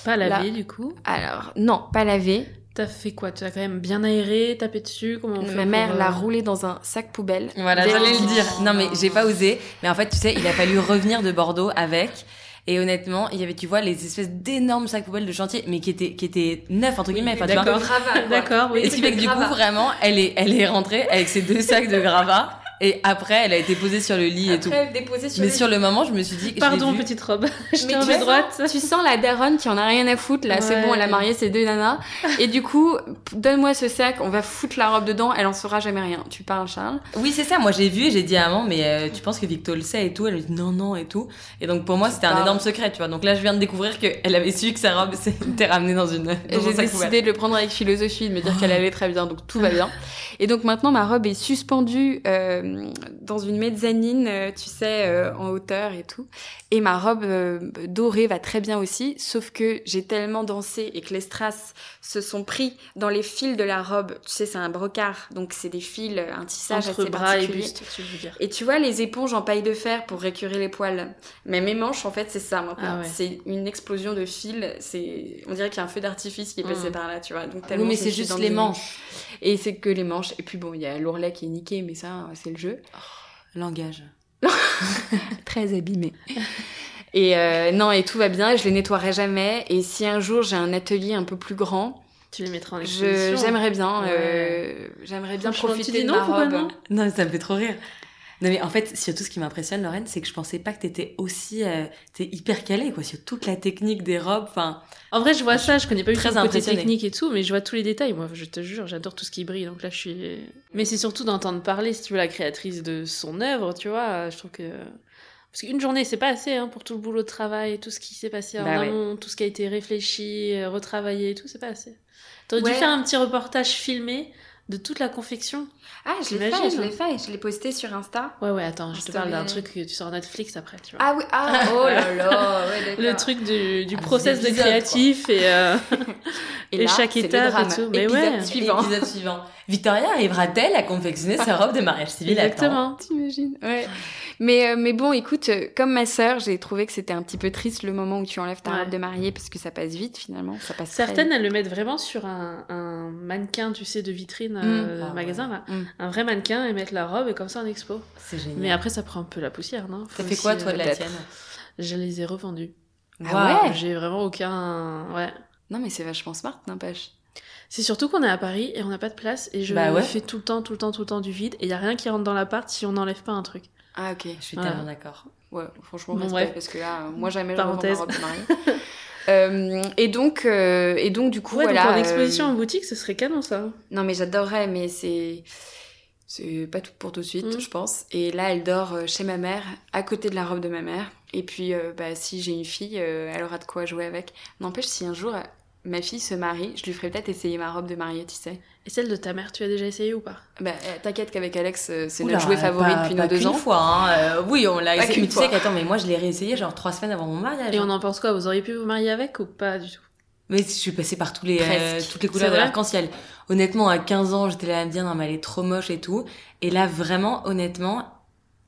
Pas lavé Là. du coup? Alors non, pas lavée. T'as fait quoi? Tu as quand même bien aéré, tapé dessus? Comment on fait Ma mère euh, l'a roulé dans un sac poubelle. Voilà, j'allais le dire. Non, mais j'ai pas osé. Mais en fait, tu sais, il a fallu revenir de Bordeaux avec. Et honnêtement, il y avait, tu vois, les espèces d'énormes sacs poubelles de chantier, mais qui étaient, qui étaient neufs, entre guillemets. Vois. D'accord. D'accord, oui. Et ce qui fait que du coup, vraiment, elle est, elle est rentrée avec ses deux sacs de gravats. Et après, elle a été posée sur le lit et tout. Après, déposé sur Mais le sur le moment, je me suis dit, Pardon, petite robe. (laughs) Je Mais tu sens- droite. Tu sens la daronne qui en a rien à foutre là, c'est Ouais. bon, elle a marié ses deux nanas. (laughs) Et du coup, donne-moi ce sac, on va foutre la robe dedans, elle en saura jamais rien. Tu parles, Charles? Oui, c'est ça. Moi, j'ai vu et j'ai dit à maman, mais euh, tu penses que Victo le sait et tout? Elle me dit non, non et tout. Et donc, pour moi, c'était un Ah. énorme secret, tu vois. Donc là, je viens de découvrir qu'elle avait su que sa robe (laughs) s'était ramenée dans une. Et Dans j'ai décidé poubelle. de le prendre avec philosophie, de me dire qu'elle allait très bien, donc tout va bien. Et donc maintenant, ma robe est suspendue euh, dans une mezzanine, euh, tu sais, euh, en hauteur et tout. Et ma robe euh, dorée va très bien aussi, sauf que j'ai tellement dansé et que les strass se sont pris dans les fils de la robe. Tu sais, c'est un brocart, donc c'est des fils, un tissage Entre assez bras et buste, tu veux dire. Et tu vois les éponges en paille de fer pour récurer les poils. Mais mes manches, en fait, c'est ça maintenant. Ah ouais. C'est une explosion de fils. C'est, on dirait qu'il y a un feu d'artifice qui est passé Mm. par là, tu vois. Donc Oui, tellement mais c'est juste les manches. Et c'est que les manches. Et puis bon, il y a l'ourlet qui est niqué, mais ça, c'est le jeu. Langage. (laughs) Très abîmé. (laughs) Et euh, non, et tout va bien. Je les nettoierai jamais. Et si un jour j'ai un atelier un peu plus grand, Tu les mettras en je, exposition. j'aimerais bien, Ouais. euh, j'aimerais bien tu profiter dis de non, ma robe. non? Non, mais ça me fait trop rire. Non, mais en fait, surtout ce qui m'impressionne, Lorraine, c'est que je pensais pas que t'étais aussi. Euh, t'es hyper calée, quoi, sur toute la technique des robes. Enfin, En vrai, je vois ça, je connais pas Très tout le côté technique et tout, mais je vois tous les détails. Moi, je te jure, j'adore tout ce qui brille. Donc là, je suis. Mais c'est surtout d'entendre parler, si tu veux, la créatrice de son œuvre, tu vois. Je trouve que. Parce qu'une journée, c'est pas assez hein, pour tout le boulot de travail, tout ce qui s'est passé en Bah ouais. amont, tout ce qui a été réfléchi, euh, retravaillé et tout, c'est pas assez. T'aurais Ouais. dû faire un petit reportage filmé de toute la confection. Ah, je l'ai fait, je l'ai fait. Je l'ai posté sur Insta. Ouais, ouais, attends, je te parle d'un truc que tu sors Netflix après, tu vois. Ah oui, ah, (laughs) oh là là, ouais, le truc du, du Un process de créatif et, euh, (laughs) et là, chaque étape et tout. Mais Épisode ouais, suivant. épisode suivant. Victoria arrivera-t-elle à confectionner sa robe de mariage civil exactement. T'imagines Ouais. Mais, euh, mais bon, écoute, euh, comme ma sœur, j'ai trouvé que c'était un petit peu triste le moment où tu enlèves ta Ouais. robe de mariée parce que ça passe vite finalement. Ça passe très Certaines, elles le mettent vraiment sur un, un mannequin, tu sais, de vitrine euh, Ah ouais. magasin, là. Mm. Un vrai mannequin et mettre la robe et comme ça en expo. C'est génial. Mais après, ça prend un peu la poussière, non? T'as fait quoi, toi, de euh, la peut-être. tienne? Je les ai revendus. Ah ouais? J'ai vraiment aucun. Ouais. Non, mais c'est vachement smart, n'empêche. C'est surtout qu'on est à Paris et on n'a pas de place et je Bah ouais. fais tout le temps, tout le temps, tout le temps du vide et il y a rien qui rentre dans l'appart si on n'enlève pas un truc. Ah, ok. Je suis Voilà. tellement d'accord. Ouais, franchement, Bon, respect, bref. parce que là, euh, moi, jamais je revends ma Parenthèse. robe de mariée. (laughs) Euh, et donc, euh, et donc, du coup, Ouais, voilà. donc en euh, exposition en boutique, ce serait canon ça. Non, mais j'adorerais, mais c'est. C'est pas tout pour tout de suite, Mm. je pense. Et là, elle dort chez ma mère, à côté de la robe de ma mère. Et puis, bah, si j'ai une fille, elle aura de quoi jouer avec. N'empêche, si un jour ma fille se marie, je lui ferai peut-être essayer ma robe de mariée, tu sais. Et celle de ta mère, tu as déjà essayé ou pas? Bah, euh, t'inquiète qu'avec Alex, euh, c'est notre jouet favori pas- depuis pas nos deux ans. fois, hein. Euh, oui, on l'a Pas essayé. Mais tu fois. sais qu'attends, mais moi, je l'ai réessayé genre trois semaines avant mon mariage. Et on en pense quoi? Vous auriez pu vous marier avec ou pas du tout? Mais je suis passée par tous les, euh, toutes les couleurs de l'arc-en-ciel. Honnêtement, à 15 ans, j'étais là à me dire, non, mais elle est trop moche et tout. Et là, vraiment, honnêtement,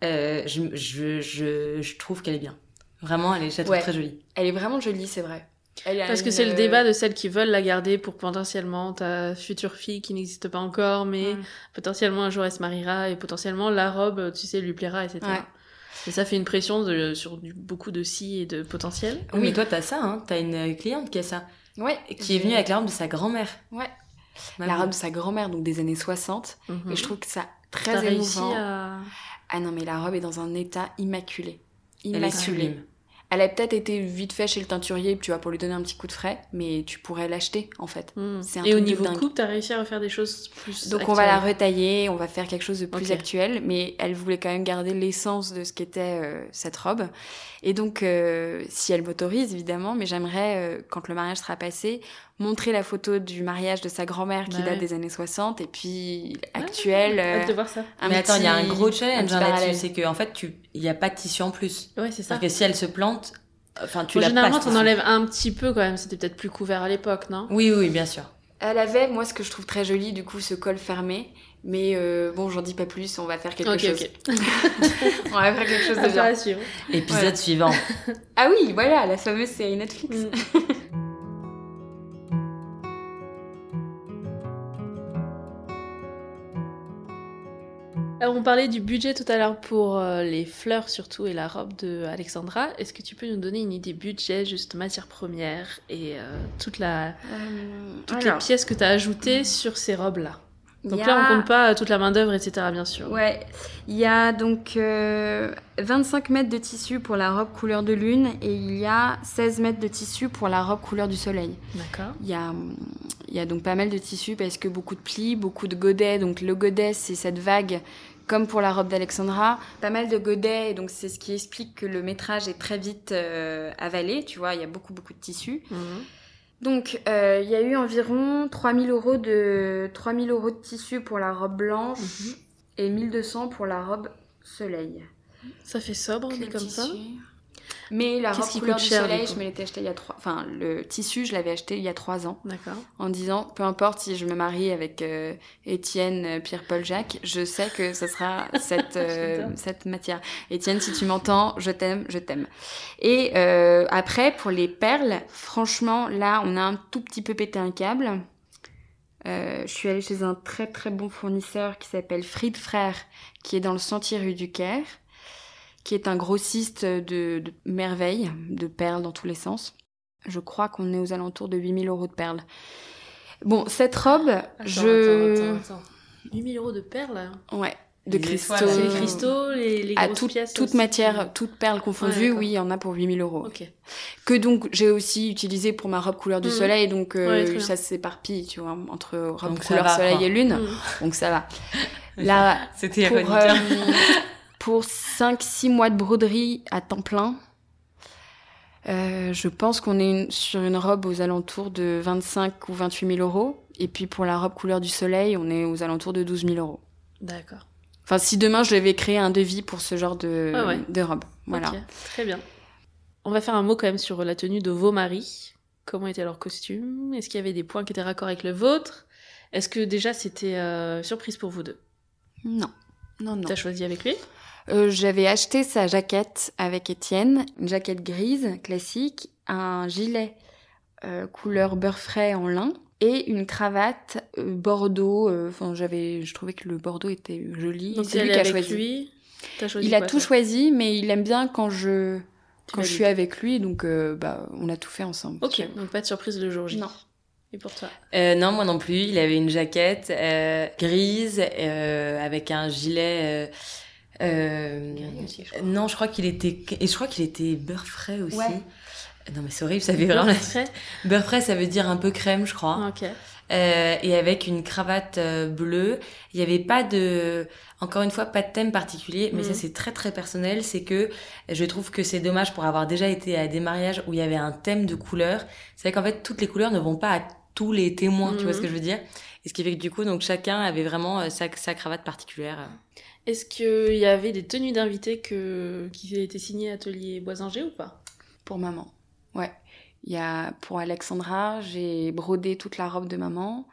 euh, je, je, je, je trouve qu'elle est bien. Vraiment, elle est, je la trouve Ouais. très jolie. Elle est vraiment jolie, c'est vrai. Parce que une, c'est le euh, débat de celles qui veulent la garder pour potentiellement ta future fille qui n'existe pas encore, mais potentiellement un jour elle se mariera et potentiellement la robe, tu sais, lui plaira, etc. Ouais. Et ça fait une pression de, sur du- beaucoup de si et de potentiel. Oui, mais toi, t'as ça, hein. T'as une cliente qui a ça. Ouais. Qui est venue avec la robe de sa grand-mère. Ouais. Ma La vie. robe de sa grand-mère, donc des années 60. Mhm. Et je trouve que ça très réussi émouvant. à... Ah non, mais la robe est dans un état immaculé. Elle est Immaculé. sublime. Elle a peut-être été vite fait chez le teinturier, tu vois, pour lui donner un petit coup de frais, mais tu pourrais l'acheter, en fait. C'est un Et au de niveau dingue. coupe, t'as réussi à refaire des choses plus Donc on va la retailler, on va faire quelque chose de plus actuel, mais elle voulait quand même garder l'essence de ce qu'était euh, cette robe. Et donc, euh, si elle m'autorise, évidemment, mais j'aimerais, euh, quand le mariage sera passé, montrer la photo du mariage de sa grand-mère qui Bah date ouais. des années 60 et puis actuelle. Hâte de euh, voir ça. Mais attends, il y a un gros challenge hein, là-dessus, parallèle. c'est qu'en fait, tu, il n'y a pas de tissu en plus. Ouais, c'est ça. C'est-à-dire que si elle se plante, enfin, tu Bon, l'as généralement, tissu. enlèves un petit peu quand même. C'était peut-être plus couvert à l'époque, non? Oui, oui, bien sûr. Elle avait, moi, ce que je trouve très joli, du coup, ce col fermé. Mais euh, bon, j'en dis pas plus, on va faire quelque Ok, chose. ok. (laughs) On va faire quelque chose de bien. à suivre. Épisode Voilà. suivant. Ah oui, voilà, la fameuse série Netflix. Mm. (laughs) Alors, on parlait du budget tout à l'heure pour euh, les fleurs surtout et la robe de Alexandra. Est-ce que tu peux nous donner une idée budget, juste matière première et euh, toute la, Euh, toutes alors, les pièces que tu as ajoutées sur ces robes-là? Donc là, on compte pas euh, toute la main-d'œuvre, etc., bien sûr. Ouais, il y a donc euh, 25 mètres de tissu pour la robe couleur de lune et il y a 16 mètres de tissu pour la robe couleur du soleil. D'accord. Il y a, il y a donc pas mal de tissu parce que beaucoup de plis, beaucoup de godets. Donc le godet, c'est cette vague comme pour la robe d'Alexandra. Pas mal de godets, et donc c'est ce qui explique que le métrage est très vite euh, avalé. Tu vois, il y a beaucoup, beaucoup de tissu. Mhm. Donc, euh, il y a eu environ 3000 euros de 3000 euros de tissu pour la robe blanche Mhm. et 1200 pour la robe soleil. Ça fait sobre, le comme ça. Mais la robe qui couleur du cher, soleil, je me l'étais il y a trois. Enfin, le tissu, je l'avais acheté il y a trois ans, D'accord. en disant peu importe si je me marie avec euh, Étienne, euh, Pierre-Paul Jacques, je sais que ce sera (laughs) cette euh, cette matière. Étienne, si tu m'entends, je t'aime, je t'aime. Et euh, après, pour les perles, franchement, là, on a un tout petit peu pété un câble. Euh, je suis allée chez un très très bon fournisseur qui s'appelle Fried Frères, qui est dans le sentier rue du Caire, qui est un grossiste de, de merveilles, de perles dans tous les sens. Je crois qu'on est aux alentours de 8000 euros de perles. Bon, cette robe, Attends, je... attends, attends, attends. 8000 euros de perles Ouais, de Les cristaux. étoiles, les cristaux, les, les À grosses toute, pièces toute aussi matière, toute perle confondue, Ouais, oui, il y en a pour 8000 euros. Ok. Que donc j'ai aussi utilisé pour ma robe couleur du Mhm. soleil, donc euh, Ouais, ça s'éparpille, tu vois, entre robe Donc couleur va, soleil quoi. et lune, Mhm. donc ça va. (laughs) Là, C'était pour, ironique. hein. euh, pour 5-6 mois de broderie à temps plein, euh, je pense qu'on est une- sur une robe aux alentours de 25 ou 28 000 euros. Et puis pour la robe couleur du soleil, on est aux alentours de 12 000 euros. D'accord. Enfin, si demain je devais créer un devis pour ce genre de, Ah ouais. de robe. Voilà. Ok, très bien. On va faire un mot quand même sur la tenue de vos maris. Comment était leur costume? Est-ce qu'il y avait des points qui étaient raccords avec le vôtre? Est-ce que déjà c'était euh, surprise pour vous deux? Non. Non, non. T'as choisi avec lui? Euh, J'avais acheté sa jaquette avec Étienne, une jaquette grise classique, un gilet euh, couleur beurre frais en lin et une cravate euh, bordeaux. euh, Enfin, j'avais, je trouvais que le bordeaux était joli. Donc C'est lui qui a choisi. lui. T'as choisi Il a tout choisi, mais il aime bien quand je Tu quand je suis avec lui, donc euh, bah on a tout fait ensemble. Ok, donc pas de surprise le jour J. Non. Et pour toi Euh, non, moi non plus. Il avait une jaquette euh, grise euh, avec un gilet. Euh, Gris aussi, je crois. non, je crois qu'il était et je crois qu'il était beurre frais aussi. Ouais. Non mais c'est horrible, ça fait vraiment Frais beurre frais, ça veut dire un peu crème, je crois. Ah, Ok. Euh, et avec une cravate euh, bleue. Il n'y avait pas de, encore une fois, pas de thème particulier, mais ça c'est très très personnel. C'est que je trouve que c'est dommage pour avoir déjà été à des mariages où il y avait un thème de couleurs. C'est vrai qu'en fait toutes les couleurs ne vont pas à tous les témoins, tu vois ce Mhm. que je veux dire? Et ce qui fait que du coup, donc chacun avait vraiment euh, sa, sa cravate particulière. Est-ce qu'il y avait des tenues d'invités que... qui étaient signées Atelier Boisinger ou pas? Pour maman. Ouais. Il y a pour Alexandra, j'ai brodé toute la robe de maman.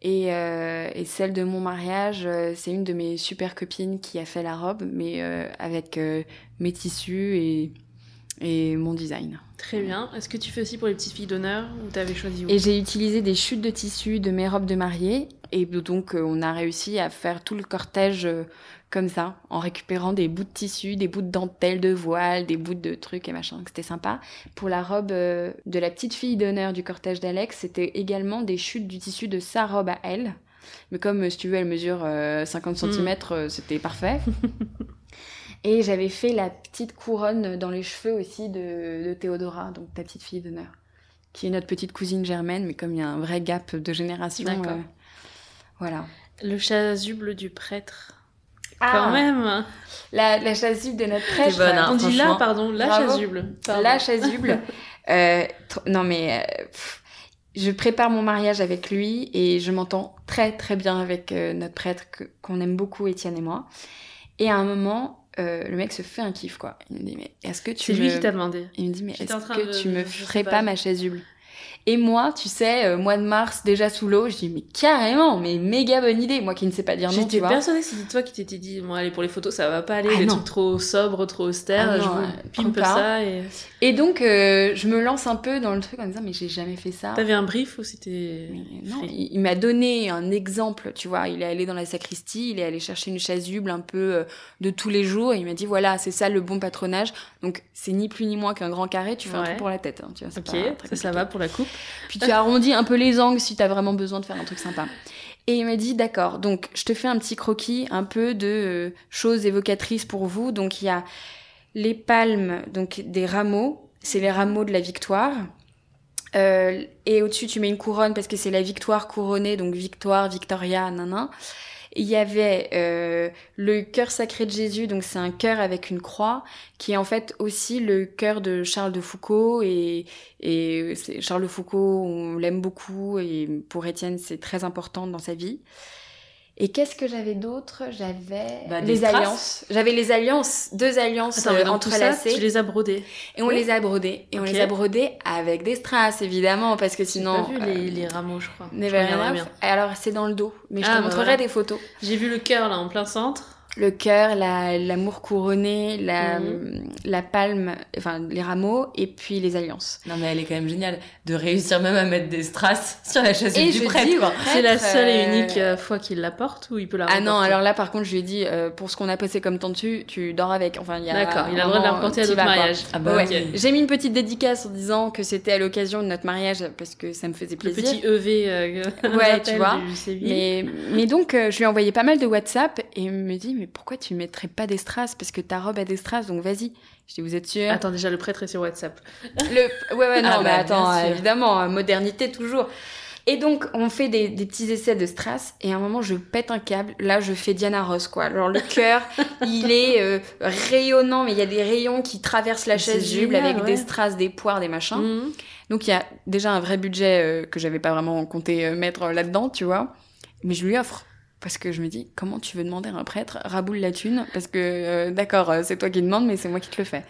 Et, euh, et celle de mon mariage, euh, c'est une de mes super copines qui a fait la robe, mais euh, avec euh, mes tissus et, et mon design. Très bien. Est-ce que tu fais aussi pour les petites filles d'honneur ou t'avais choisi où Et j'ai utilisé des chutes de tissu de mes robes de mariée. Et donc, euh, on a réussi à faire tout le cortège euh, comme ça, en récupérant des bouts de tissu, des bouts de dentelle de voile, des bouts de trucs et machin. C'était sympa. Pour la robe euh, de la petite fille d'honneur du cortège d'Alex, c'était également des chutes du tissu de sa robe à elle. Mais comme, si tu veux, elle mesure euh, 50 Mm. cm, c'était parfait. (laughs) Et j'avais fait la petite couronne dans les cheveux aussi de, de Théodora, donc ta petite fille d'honneur, qui est notre petite cousine germaine, mais comme il y a un vrai gap de génération, D'accord. euh, voilà. Le chasuble du prêtre. Ah, Quand même La, la chasuble de notre prêtre. bonne, hein. On dit là, pardon, la Bravo. chasuble. Pardon. La chasuble. (laughs) euh, non mais euh, pff, je prépare mon mariage avec lui et je m'entends très très bien avec euh, notre prêtre qu'on aime beaucoup, Étienne et moi. Et à un moment, euh, le mec se fait un kiff quoi. Il me dit mais est-ce que tu C'est lui me- qui t'a demandé. Il me dit mais est-ce que de- tu me ferais pas. pas ma chasuble? Et moi, tu sais, euh, mois de mars déjà sous l'eau, je dis mais carrément, mais méga bonne idée. Moi qui ne sais pas dire non, tu J'étais persuadée que c'était toi qui t'étais dit, bon allez pour les photos ça va pas aller, Ah, les non. trucs trop sobres, trop austères, Ah, je non, vous euh, pimpe ça et... Et donc euh, je me lance un peu dans le truc en disant mais j'ai jamais fait ça. T'avais un brief ou c'était... Non, il, il m'a donné un exemple, tu vois. Il est allé dans la sacristie, il est allé chercher une chasuble un peu de tous les jours et il m'a dit voilà, c'est ça le bon patronage. Donc c'est ni plus ni moins qu'un grand carré, tu fais un truc pour la tête. hein, tu vois, Ok, pas ça, ça va pour la Puis tu arrondis un peu les angles si t'as vraiment besoin de faire un truc sympa. Et il m'a dit d'accord, donc je te fais un petit croquis un peu de euh, choses évocatrices pour vous. Donc il y a les palmes, donc des rameaux, c'est les rameaux de la victoire. Euh, et au-dessus tu mets une couronne parce que c'est la victoire couronnée, donc victoire, Victoria, nanan. Il y avait euh, le cœur sacré de Jésus, donc c'est un cœur avec une croix, qui est en fait aussi le cœur de Charles de Foucault et et Charles de Foucault, on l'aime beaucoup et pour Étienne, c'est très important dans sa vie. Et qu'est-ce que j'avais d'autre? J'avais Bah, les alliances. J'avais les alliances, deux alliances Attends, euh, tout ça, entrelacées. tu les as brodés. Et on Oui. les a brodées. Et on les a brodées avec des strass, évidemment, parce que J'ai sinon... pas vu euh, les, les rameaux, je crois. Je bien. Alors, c'est dans le dos. Mais je Ah, te bah montrerai des photos. J'ai vu le cœur là en plein centre. Le cœur, la- l'amour couronné, la, Mhm. la palme, enfin, les rameaux, et puis les alliances. Non, mais elle est quand même géniale de réussir même à mettre des strass (laughs) sur la chaise Et du je prêtre, C'est la seule et euh, unique euh, fois qu'il la porte ou il peut la Ah non, alors là, par contre, je lui ai dit, euh, pour ce qu'on a passé comme temps dessus, tu dors avec. Enfin, il y a. D'accord, il a le droit de la reporter à d'autres mariages. Ah bah Ouais. J'ai mis une petite dédicace en disant que c'était à l'occasion de notre mariage parce que ça me faisait Le plaisir. petit EV euh, Ouais, tu vois. du. Mais, mais donc, euh, je lui ai envoyé pas mal de WhatsApp et il me dit, mais pourquoi tu mettrais pas des strass? Parce que ta robe a des strass, donc vas-y. Je dis, vous êtes sûr? Attends, déjà, le prêtre est sur WhatsApp. Le... Ouais, ouais, non, Ah mais bah, attends, bien sûr. évidemment, euh, modernité toujours. Et donc, on fait des, des petits essais de strass, et à un moment, je pète un câble. Là, je fais Diana Ross, quoi. Alors, le cœur, (laughs) il est euh, rayonnant, mais il y a des rayons qui traversent la chaise juble avec ouais. des strass, des poires, des machins. Mhm. Donc, il y a déjà un vrai budget euh, que j'avais pas vraiment compté euh, mettre là-dedans, tu vois. Mais je lui offre. Parce que je me dis, comment tu veux demander à un prêtre, raboule la thune Parce que, euh, d'accord, euh, c'est toi qui demande, mais c'est moi qui te le fais.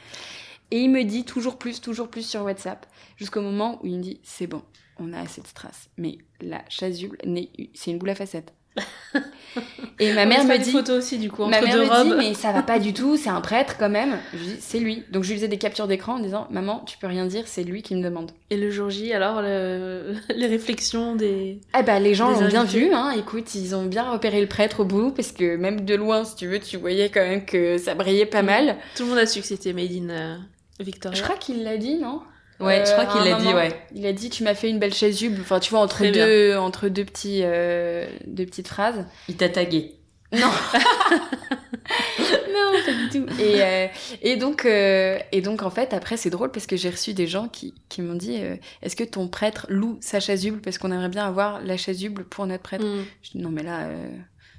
Et il me dit toujours plus, toujours plus sur WhatsApp, jusqu'au moment où il me dit, c'est bon, on a assez de strass. Mais la chasuble, c'est une boule à facettes. Et ma mère me dit, photos aussi, du coup, ma mère deux me robes. dit, mais ça va pas du tout, c'est un prêtre quand même. Je dis, c'est lui. Donc je lui faisais des captures d'écran en disant, maman, tu peux rien dire, c'est lui qui me demande. Et le jour J, alors, le- (laughs) les réflexions des... Eh ben, les gens l'ont bien vu, hein. Écoute, ils ont bien repéré le prêtre au bout, parce que même de loin, si tu veux, tu voyais quand même que ça brillait pas Mm. mal. Tout le monde a su que c'était Made in euh, Victoria. Je crois qu'il l'a dit, non? Ouais, je Euh, crois à qu'il l'a dit, ouais. Il a dit, tu m'as fait une belle chasuble. Enfin, tu vois, entre Très bien. deux, entre deux petits, euh, deux petites phrases. Il t'a tagué. Non. non, pas du tout. Et, euh, et donc, euh, et donc, en fait, après, c'est drôle parce que j'ai reçu des gens qui, qui m'ont dit, euh, est-ce que ton prêtre loue sa chasuble parce qu'on aimerait bien avoir la chasuble pour notre prêtre. Mm. Je dis, non, mais là, euh,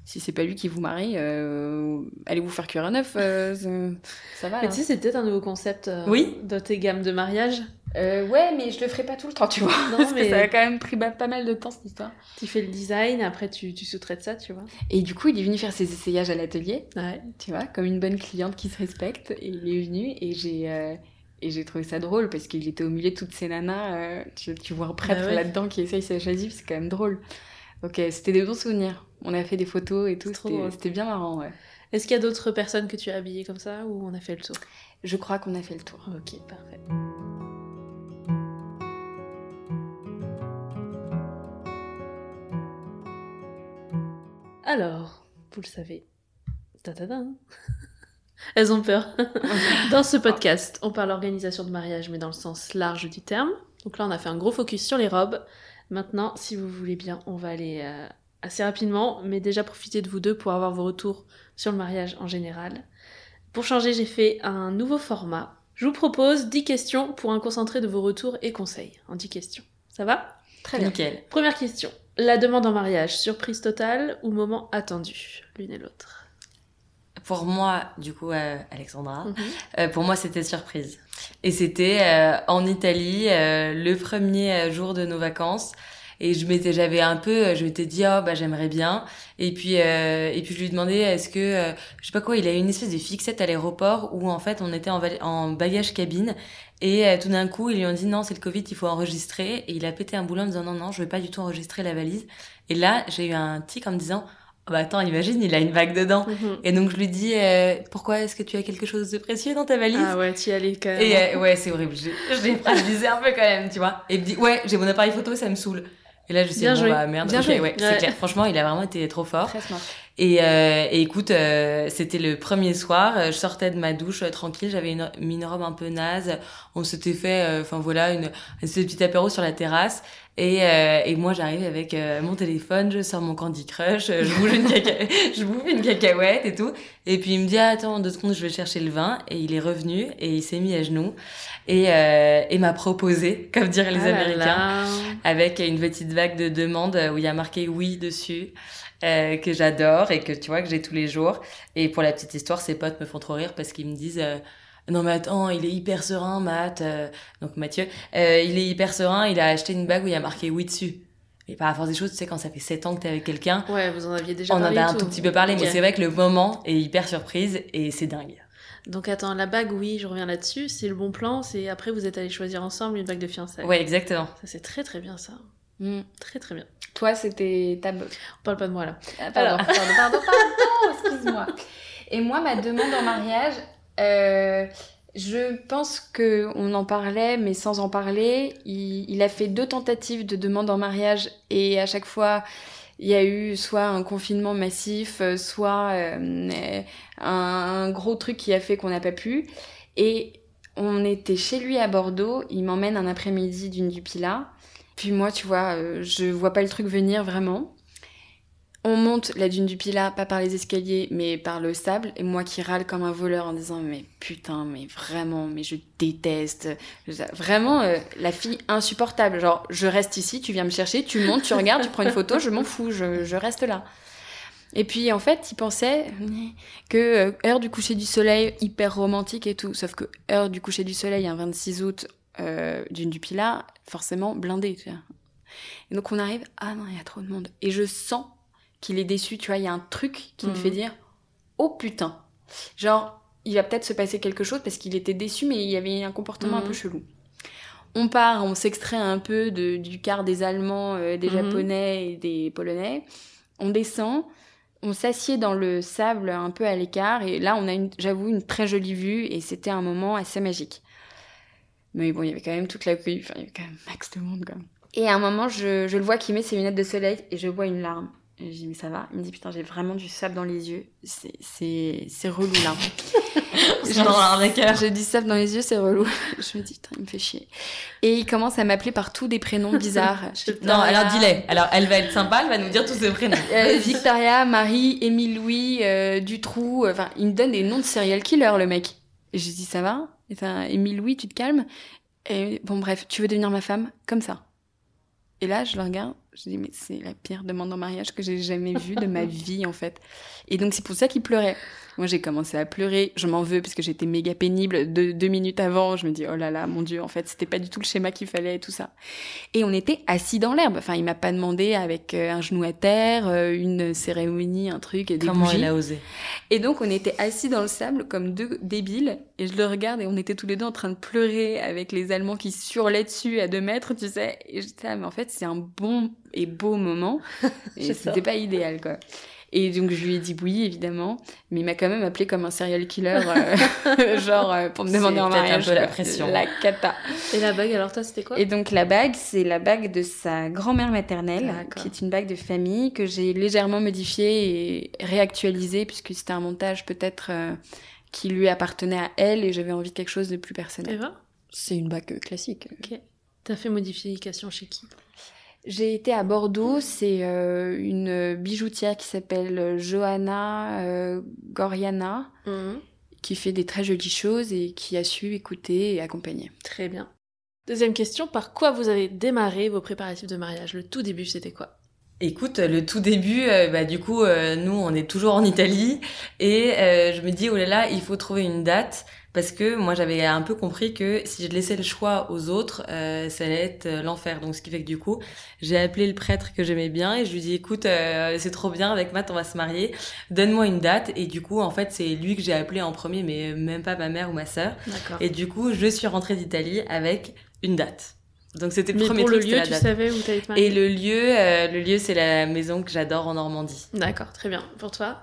si c'est pas lui qui vous marie, euh, allez vous faire cuire un œuf, euh, (laughs) ça- va. Mais tu sais, c'est peut-être un nouveau concept euh, Oui. de tes gammes de mariage. Euh, ouais, mais je le ferai pas tout le temps, tu vois. Non, (laughs) parce mais- que ça a quand même pris pas mal de temps cette histoire. Tu fais le design, après tu, tu sous-traites ça, tu vois. Et du coup, il est venu faire ses essayages à l'atelier, Ouais. tu vois, comme une bonne cliente qui se respecte. Et il est venu et j'ai. euh, Et j'ai trouvé ça drôle parce qu'il était au milieu de toutes ces nanas. euh, tu, tu vois un prêtre Bah ouais. là-dedans qui essaye sa chasuble, c'est quand même drôle. Ok, c'était des bons souvenirs. On a fait des photos et tout, c'était bien marrant, ouais. Est-ce qu'il y a d'autres personnes que tu as habillées comme ça ou on a fait le tour? Je crois qu'on a fait le tour. Ok, parfait. Alors, vous le savez. Ta-ta-da. (laughs) Elles ont peur. (laughs) Dans ce podcast, on parle organisation de mariage, mais dans le sens large du terme. Donc là, on a fait un gros focus sur les robes. Maintenant, si vous voulez bien, on va aller euh, assez rapidement, mais déjà profiter de vous deux pour avoir vos retours sur le mariage en général. Pour changer, j'ai fait un nouveau format. Je vous propose 10 questions pour un concentré de vos retours et conseils. En 10 questions. Ça va? Très bien. Nickel. Première question. La demande en mariage, surprise totale ou moment attendu L'une et l'autre? pour moi, du coup, euh, Alexandra, Mhm. euh, pour moi, c'était surprise. Et c'était euh, en Italie, euh, le premier jour de nos vacances. Et je m'étais, j'avais un peu, euh, je m'étais dit, oh, bah, j'aimerais bien. Et puis, euh, et puis je lui demandais, est-ce que, euh, je sais pas quoi, il a eu une espèce de fixette à l'aéroport où, en fait, on était en, en bagage cabine. Et euh, tout d'un coup, ils lui ont dit, non, c'est le Covid, il faut enregistrer. Et il a pété un boulot en disant, non, non, je vais pas du tout enregistrer la valise. Et là, j'ai eu un tic en me disant, oh, bah, attends, imagine, il a une bague dedans. Mhm. Et donc je lui dis euh, pourquoi est-ce que tu as quelque chose de précieux dans ta valise? Ah ouais, t'y allais quand même. Et euh, ouais, c'est horrible. Je, je l'ai fragilisé un peu quand même, tu vois. Et il me dit ouais, j'ai mon appareil photo, ça me saoule. Et là je dit Bien bon joué. bah merde, Bien ok, joué. ouais, c'est Ouais. clair. Franchement, il a vraiment été trop fort. Très smart. Et, euh, et écoute, euh, c'était le premier soir. euh, Je sortais de ma douche euh, tranquille. J'avais une, une robe un peu naze. On s'était fait, euh, enfin voilà, une, un petit apéro sur la terrasse. Et, euh, et moi, j'arrive avec euh, mon téléphone, je sors mon Candy Crush, je bouge une caca... (laughs) je bouffe une cacahuète et tout. Et puis il me dit ah, attends deux secondes, je vais chercher le vin. Et il est revenu et il s'est mis à genoux et, euh, et m'a proposé, comme diraient les Ah là Américains là. avec une petite vague de demandes où il y a marqué oui dessus, euh, que j'adore et que tu vois que j'ai tous les jours. Et pour la petite histoire, ses potes me font trop rire parce qu'ils me disent euh, non mais attends, il est hyper serein, Matt. euh, donc Mathieu, il est hyper serein. Il a acheté une bague où il y a marqué oui dessus. Et par la force des choses, tu sais, quand ça fait 7 ans que t'es avec quelqu'un, Ouais, vous en aviez déjà on en a un tout. petit peu parlé, mais c'est vrai que le moment est hyper surprise et c'est dingue. Donc attends, la bague, oui, je reviens là-dessus. C'est le bon plan. C'est après vous êtes allés choisir ensemble une bague de fiançailles. Ouais, exactement. Ça c'est très très bien ça. Mm. Très très bien. Toi, c'était ta. On parle pas de moi là. Ah, Pardon, Alors. pardon, pardon, pardon, excuse-moi. Et moi, ma demande en mariage, euh, je pense que on en parlait, mais sans en parler. Il, il a fait deux tentatives de demande en mariage et à chaque fois, il y a eu soit un confinement massif, soit euh, un, un gros truc qui a fait qu'on n'a pas pu. Et on était chez lui à Bordeaux. Il m'emmène un après-midi d'une du Pilat. Puis moi, tu vois, euh, je vois pas le truc venir vraiment. On monte la dune du Pilat, pas par les escaliers, mais par le sable. Et moi qui râle comme un voleur en disant Mais putain, mais vraiment, mais je déteste. Vraiment, euh, la fille insupportable. Genre, je reste ici, tu viens me chercher, tu montes, tu regardes, tu prends une photo, je m'en fous, je, je reste là. Et puis en fait, il pensait que euh, heure du coucher du soleil, hyper romantique et tout. Sauf que heure du coucher du soleil, un 26 août, euh, dune du Pilat, forcément blindé. Tu vois. Et donc on arrive, ah non, il y a trop de monde. Et je sens qu'il est déçu, tu vois, il y a un truc qui me Mhm. fait dire, oh putain. Genre, il va peut-être se passer quelque chose parce qu'il était déçu, mais il y avait un comportement un Mhm. peu chelou. On part, on s'extrait un peu de, du quart des Allemands, euh, des Mhm. Japonais et des Polonais. On descend, on s'assied dans le sable un peu à l'écart, et là, on a, j'avoue, une très jolie vue, et c'était un moment assez magique. Mais bon, il y avait quand même toute la pluie, enfin, il y avait quand même max de monde, quand même. Et à un moment, je, je le vois qui met ses lunettes de soleil, et je vois une larme. Et je dis, mais ça va? Il me dit, putain, j'ai vraiment du sable dans les yeux. C'est, relou, là. (laughs) J'ai du sable dans les yeux, c'est relou. (laughs) je me dis, putain, il me fait chier. Et il commence à m'appeler par tous des prénoms (laughs) bizarres. Dis, Non, alors dis-les. Alors elle va être sympa, elle va nous dire tous ses prénoms. euh, Victoria, Marie, Émile Louis, euh, Dutroux. euh, Enfin, il me donne des noms de serial killer, le mec. Et je dis, ça va? Et enfin, Émile Louis, tu te calmes Et bon, bref, tu veux devenir ma femme? Comme ça. Et là, je le regarde, je dis, mais c'est la pire demande en mariage que j'ai jamais vue de ma (laughs) vie, en fait. Et donc, c'est pour ça qu'il pleurait. Moi, j'ai commencé à pleurer. Je m'en veux parce que j'étais méga pénible. Deux, deux minutes avant, je me dis, oh là là, mon Dieu, en fait, c'était pas du tout le schéma qu'il fallait et tout ça. Et on était assis dans l'herbe. Enfin, il m'a pas demandé avec euh, un genou à terre, euh, une cérémonie, un truc, des Comment bougies. il a osé Et donc, on était assis dans le sable comme deux débiles. Et je le regarde et on était tous les deux en train de pleurer avec les Allemands qui surlaient dessus à deux mètres, tu sais. Et j'étais, ah, mais en fait, c'est un bon et beau moment. (laughs) Et c'était pas idéal, quoi. Et donc, je lui ai dit oui, évidemment. Mais il m'a quand même appelé comme un serial killer, euh, (laughs) genre, euh, pour me demander en peut-être un mariage. peu la pression. La cata. Et la bague, alors toi, c'était quoi? Et donc la bague, c'est la bague de sa grand-mère maternelle, qui est une bague de famille que j'ai légèrement modifiée et réactualisée puisque c'était un montage peut-être euh, qui lui appartenait à elle et j'avais envie de quelque chose de plus personnel. Eva C'est une bague classique. Ok. T'as fait modification chez qui? J'ai été à Bordeaux, c'est euh, une bijoutière qui s'appelle Johanna euh, Goriana qui fait des très jolies choses et qui a su écouter et accompagner. Très bien. Deuxième question, par quoi vous avez démarré vos préparatifs de mariage? Le tout début, c'était quoi? Écoute, le tout début, euh, bah, du coup, euh, nous, on est toujours en Italie et euh, je me dis, oh là là, il faut trouver une date parce que moi, j'avais un peu compris que si je laissais le choix aux autres, ça allait être l'enfer. Donc, ce qui fait que du coup, j'ai appelé le prêtre que j'aimais bien et je lui dis, écoute, c'est trop bien, avec Matt, on va se marier, donne-moi une date. Et du coup, en fait, c'est lui que j'ai appelé en premier, mais même pas ma mère ou ma sœur. Et du coup, je suis rentrée d'Italie avec une date. Donc c'était le Mais premier pour truc, le lieu, la tu date. savais où t'allais te marier? Et le lieu, euh, le lieu, c'est la maison que j'adore en Normandie. D'accord, très bien. Pour toi?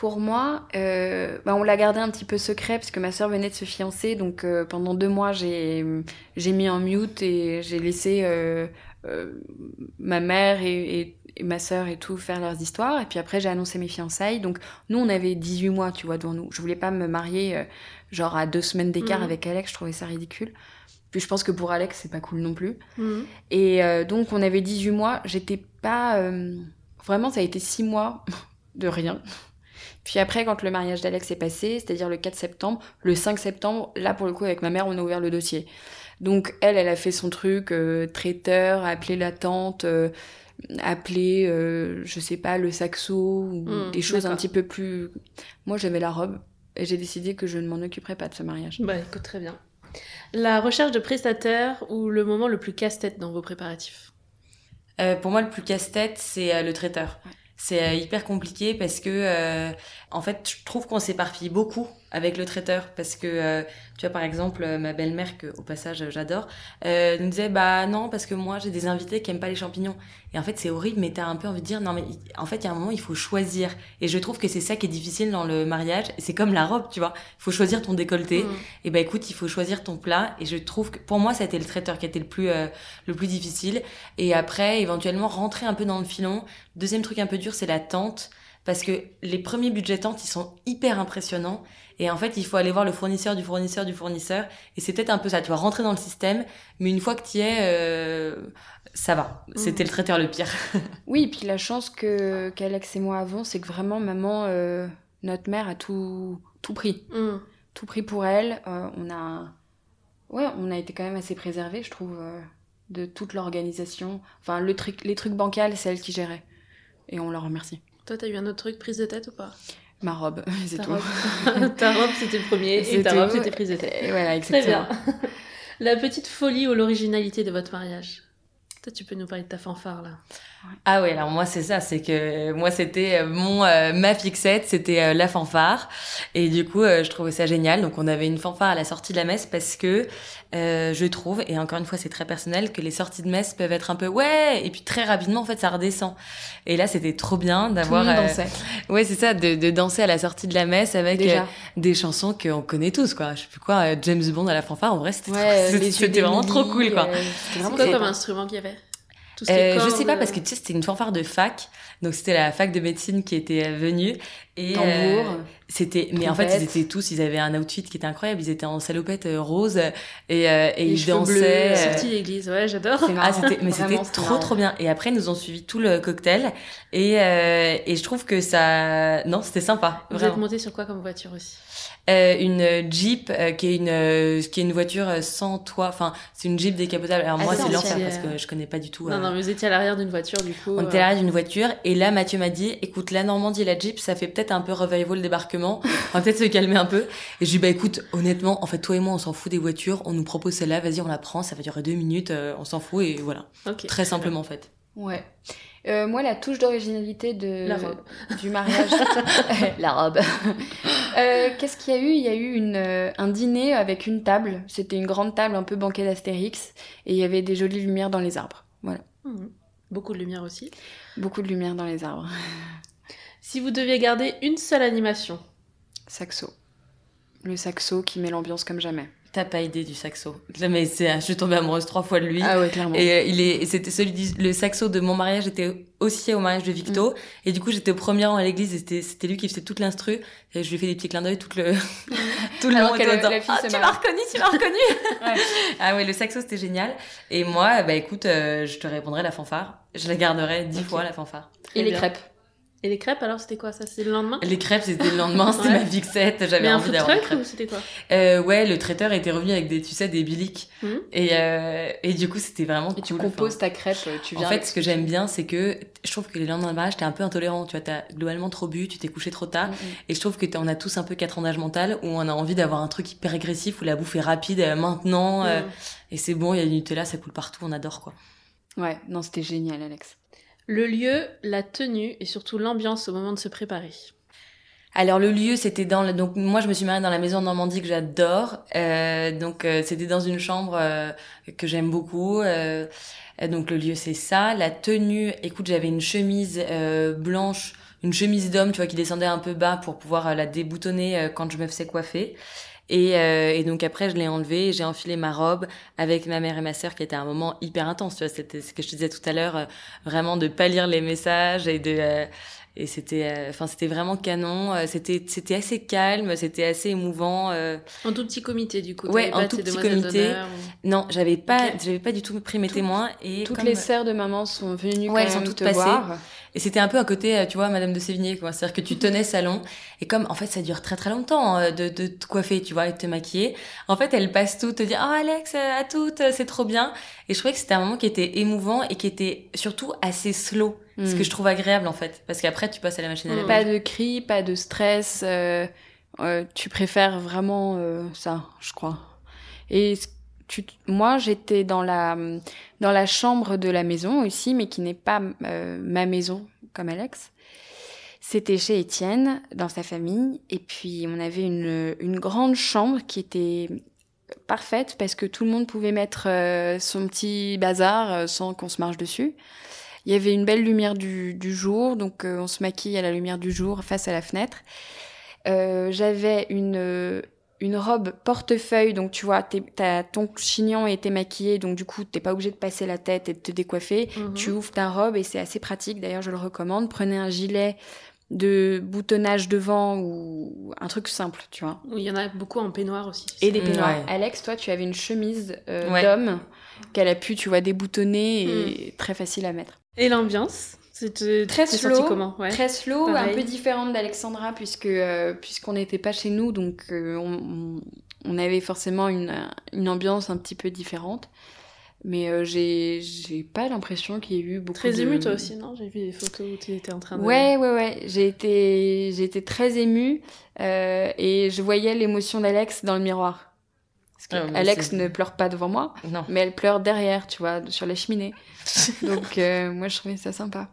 Pour moi, euh, bah, on l'a gardé un petit peu secret parce que ma sœur venait de se fiancer. Donc euh, pendant deux mois, j'ai mis en mute et j'ai laissé euh, ma mère et, et- et ma sœur et tout faire leurs histoires. Et puis après, j'ai annoncé mes fiançailles. Donc nous, on avait 18 mois, tu vois, devant nous. Je voulais pas me marier genre à deux semaines d'écart Mhm. avec Alex. Je trouvais ça ridicule. Puis je pense que pour Alex, c'est pas cool non plus. Mhm. Et donc, on avait 18 mois. J'étais pas. Vraiment, ça a été 6 mois (laughs) de rien. Puis après, quand le mariage d'Alex est passé, c'est-à-dire le 4 septembre, le 5 septembre, là, pour le coup, avec ma mère, on a ouvert le dossier. Donc, elle, elle a fait son truc, euh, traiteur, appelé la tante, euh, appelé, euh, je sais pas, le saxo, ou Hmm, des choses un petit peu plus. Moi, j'avais la robe. Et j'ai décidé que je ne m'en occuperais pas de ce mariage. Bah écoute, très bien. La recherche de prestataires ou le moment le plus casse-tête dans vos préparatifs? Euh, pour moi, le plus casse-tête, c'est euh, le traiteur. Ouais. C'est euh, hyper compliqué parce que, euh, en fait, je trouve qu'on s'éparpille beaucoup avec le traiteur parce que, euh, tu vois, par exemple, euh, ma belle-mère, que au passage euh, j'adore, euh, nous disait, bah non, parce que moi j'ai des invités qui aiment pas les champignons. Et en fait, c'est horrible, mais t'as un peu envie de dire, non, mais en fait, il y a un moment, il faut choisir. Et je trouve que c'est ça qui est difficile dans le mariage. C'est comme la robe, tu vois. Il faut choisir ton décolleté. Mhm. Et ben écoute, il faut choisir ton plat. Et je trouve que pour moi, ça a été le traiteur qui a été le plus euh, le plus difficile. Et après, éventuellement rentrer un peu dans le filon. Deuxième truc un peu dur, c'est la tente, parce que les premiers budgets tentes, ils sont hyper impressionnants. Et en fait, il faut aller voir le fournisseur du fournisseur du fournisseur. Et c'est peut-être un peu ça. Tu vas rentrer dans le système, mais une fois que tu y es, euh, ça va. C'était le traiteur le pire. (laughs) Oui, et puis la chance que qu'Alex et moi avons, c'est que vraiment maman, euh, notre mère a tout tout pris, Mhm. tout pris pour elle. Euh, on a, ouais, on a été quand même assez préservés, je trouve, euh, de toute l'organisation. Enfin, le truc, les trucs bancals, c'est elle qui gérait, et on leur remercie. Toi, t'as eu un autre truc prise de tête ou pas? Ma robe, (laughs) c'est Ta tout. robe. (laughs) ta robe, c'était le premier, et ta tout. robe, c'était prise de tête. Et voilà, Très exactement. bien. (laughs) La petite folie ou l'originalité de votre mariage? Toi, tu peux nous parler de ta fanfare, là. Ah ouais, alors moi c'est ça, c'est que moi c'était euh, mon euh, ma fixette, c'était euh, la fanfare et du coup euh, je trouvais ça génial. Donc on avait une fanfare à la sortie de la messe parce que euh, je trouve et encore une fois c'est très personnel que les sorties de messe peuvent être un peu ouais et puis très rapidement en fait ça redescend. Et là c'était trop bien d'avoir euh, ouais c'est ça de, de danser à la sortie de la messe avec euh, des chansons qu'on connaît tous quoi. Je sais plus quoi, euh, James Bond à la fanfare en vrai c'était Ouais, (laughs) vraiment trop cool quoi. euh, c'était vraiment comme instrument qu'il y avait? Tout ce qui Euh, je sais pas parce que euh, tu sais c'était une fanfare de fac donc c'était la fac de médecine qui était euh, venue et Tambour. Euh, c'était mais en fait ils étaient tous ils avaient un outfit qui était incroyable. Ils étaient en salopette euh, rose et, euh, et ils dansaient euh, Sortie d'église, ouais, j'adore. Ah mais c'était trop marrant. trop bien. Et après ils nous ont suivi tout le cocktail. Et euh, et je trouve que ça non c'était sympa Vous êtes vraiment. monté sur quoi comme voiture aussi? Euh, une Jeep euh, qui est une euh, qui est une voiture euh, sans toit. Enfin c'est une Jeep décapotable. Alors moi c'est l'enfer parce que je connais pas du tout Non, euh, non, mais vous étiez à l'arrière d'une voiture, du coup. On euh, était à l'arrière d'une voiture. Et là Mathieu m'a dit écoute la Normandie et la Jeep ça fait peut-être un peu revival débarquement on va peut-être se calmer un peu et je lui dis bah écoute honnêtement en fait toi et moi on s'en fout des voitures on nous propose celle-là vas-y on la prend ça va durer deux minutes euh, on s'en fout et voilà Ok. très simplement en fait Ouais. Euh, moi, la touche d'originalité de La robe. (laughs) du mariage, (laughs) la robe. Euh, Qu'est-ce qu'il y a eu? Il y a eu une, euh, un dîner avec une table. C'était une grande table un peu banquée d'Astérix et il y avait des jolies lumières dans les arbres. Voilà, Mhm. Beaucoup de lumière aussi. beaucoup de lumière dans les arbres. Si vous deviez garder une seule animation, Saxo, le saxo qui met l'ambiance comme jamais. t'as pas idée du saxo mais c'est je suis tombée amoureuse trois fois de lui Ah ouais, clairement. Et euh, il est, c'était celui du, le saxo de mon mariage était aussi au mariage de Victo. Et du coup, j'étais au premier rang à l'église et c'était, c'était lui qui faisait toute l'instru. Et je lui ai fait des petits clins d'œil tout le, (laughs) tout le Alors long. la fille ah, tu m'as reconnu, tu m'as reconnu. (laughs) Ouais. Ah ouais, le saxo, c'était génial. Et moi, bah écoute, euh, je te répondrai la fanfare. Je la garderai dix fois, la fanfare. Et les crêpes. Et les crêpes, alors, c'était quoi ça C'est le lendemain? Les crêpes, c'était le lendemain, c'était Ouais. ma fixette, j'avais envie d'avoir des crêpes. ou c'était quoi? Euh, ouais, le traiteur était revenu avec des, tu sais, des biliques. Mhm. Et, euh, et du coup, c'était vraiment Et tu cool. composes Enfin, ta crêpe, tu viens. En fait, ce que tu j'aime bien, c'est que je trouve que les lendemains de mariage, t'es un peu intolérant. Tu vois, t'as globalement trop bu, tu t'es couché trop tard. Mm, mm. Et je trouve que on a tous un peu quatre ans d'âge mental où on a envie d'avoir un truc hyper agressif où la bouffe est rapide euh, maintenant. euh, Mm. et c'est bon, il y a du Nutella, ça coule partout, on adore quoi. Ouais, non, c'était génial, Alex. Le lieu, la tenue et surtout l'ambiance au moment de se préparer. Alors le lieu, c'était dans donc moi je me suis mariée dans la maison Normandie que j'adore. Euh, donc euh, c'était dans une chambre euh, que j'aime beaucoup. Donc le lieu c'est ça. La tenue, écoute, j'avais une chemise blanche, une chemise d'homme, tu vois, qui descendait un peu bas pour pouvoir la déboutonner quand je me faisais coiffer. Et, euh, et donc après je l'ai enlevée, et j'ai enfilé ma robe avec ma mère et ma sœur qui était un moment hyper intense. Tu vois, c'était ce que je te disais tout à l'heure, euh, vraiment de pas lire les messages et de euh, et c'était euh, enfin c'était vraiment canon euh, c'était c'était assez calme c'était assez émouvant. En tout petit comité, du coup. Ouais, en tout petit comité. ou- non j'avais pas j'avais pas du tout pris mes témoins et Toutes comme- les sœurs de maman sont venues Ouais, quand elles sont toutes te passées. voir. Et c'était un peu un côté euh, tu vois Madame de Sévigné quoi c'est à dire que tu tenais salon et comme en fait ça dure très très longtemps euh, de, de te coiffer tu vois et de te maquiller en fait elles passent toutes te dire oh Alex euh, à toutes c'est trop bien et je trouvais que c'était un moment qui était émouvant et qui était surtout assez slow ce que je trouve agréable en fait parce qu'après tu passes à la machine à Mm. laver Pas de cris, pas de stress. euh, euh, tu préfères vraiment euh, ça, je crois. Et ce- tu, moi, j'étais dans la dans la chambre de la maison aussi, mais qui n'est pas euh, ma maison comme Alex. C'était chez Étienne, dans sa famille, et puis on avait une, une grande chambre qui était parfaite parce que tout le monde pouvait mettre euh, son petit bazar euh, sans qu'on se marche dessus. Il y avait une belle lumière du, du jour, donc on se maquille à la lumière du jour face à la fenêtre. J'avais une, une robe portefeuille, donc tu vois, t'as ton chignon et t'es maquillée, donc du coup, t'es pas obligé de passer la tête et de te décoiffer. Mhm. Tu ouvres ta robe et c'est assez pratique, d'ailleurs, je le recommande. Prenez un gilet de boutonnage devant ou un truc simple, tu vois. Oui, Il y en a beaucoup en peignoir aussi. Et des peignoirs. Ouais. Alex, toi, tu avais une chemise euh, Ouais. d'homme qu'elle a pu, tu vois, déboutonner et très facile à mettre. Et l'ambiance? C'était Très slow, senti comment ouais. Très slow, Pareil. un peu différente d'Alexandra puisque euh, puisqu'on n'était pas chez nous, donc euh, on, on- avait forcément une, une ambiance un petit peu différente. Mais euh, j'ai j'ai pas l'impression qu'il y ait eu beaucoup Très de... ému toi aussi, non? J'ai vu des photos où tu étais en train de... Ouais, ouais, ouais. J'ai été, j'ai été très émue et je voyais l'émotion d'Alex dans le miroir. Parce que Ah, Alex ne pleure pas devant moi, non mais elle pleure derrière, tu vois, sur la cheminée. (laughs) Donc euh, moi, je trouvais ça sympa.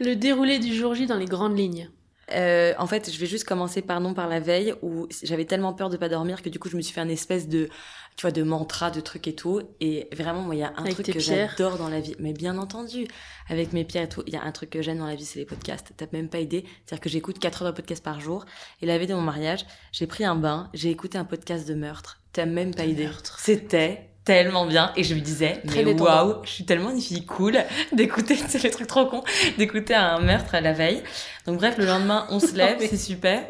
Le déroulé du jour J dans les grandes lignes. Euh, en fait, je vais juste commencer pardon par la veille où j'avais tellement peur de pas dormir que du coup je me suis fait un espèce de tu vois de mantra de trucs et tout. Et vraiment moi il y a un Avec truc que j'adore dans la vie. Mais bien entendu avec mes pierres et tout il y a un truc que j'aime dans la vie c'est les podcasts. T'as même pas idée. C'est-à-dire que j'écoute 4 heures de podcast par jour. Et la veille de mon mariage j'ai pris un bain j'ai écouté un podcast de meurtre. T'as même pas De idée. c'était tellement bien et je me disais Très mais waouh je suis tellement une fille cool (laughs) d'écouter c'est le truc trop con d'écouter un meurtre à la veille donc bref, le lendemain, on se (laughs) lève, c'est super.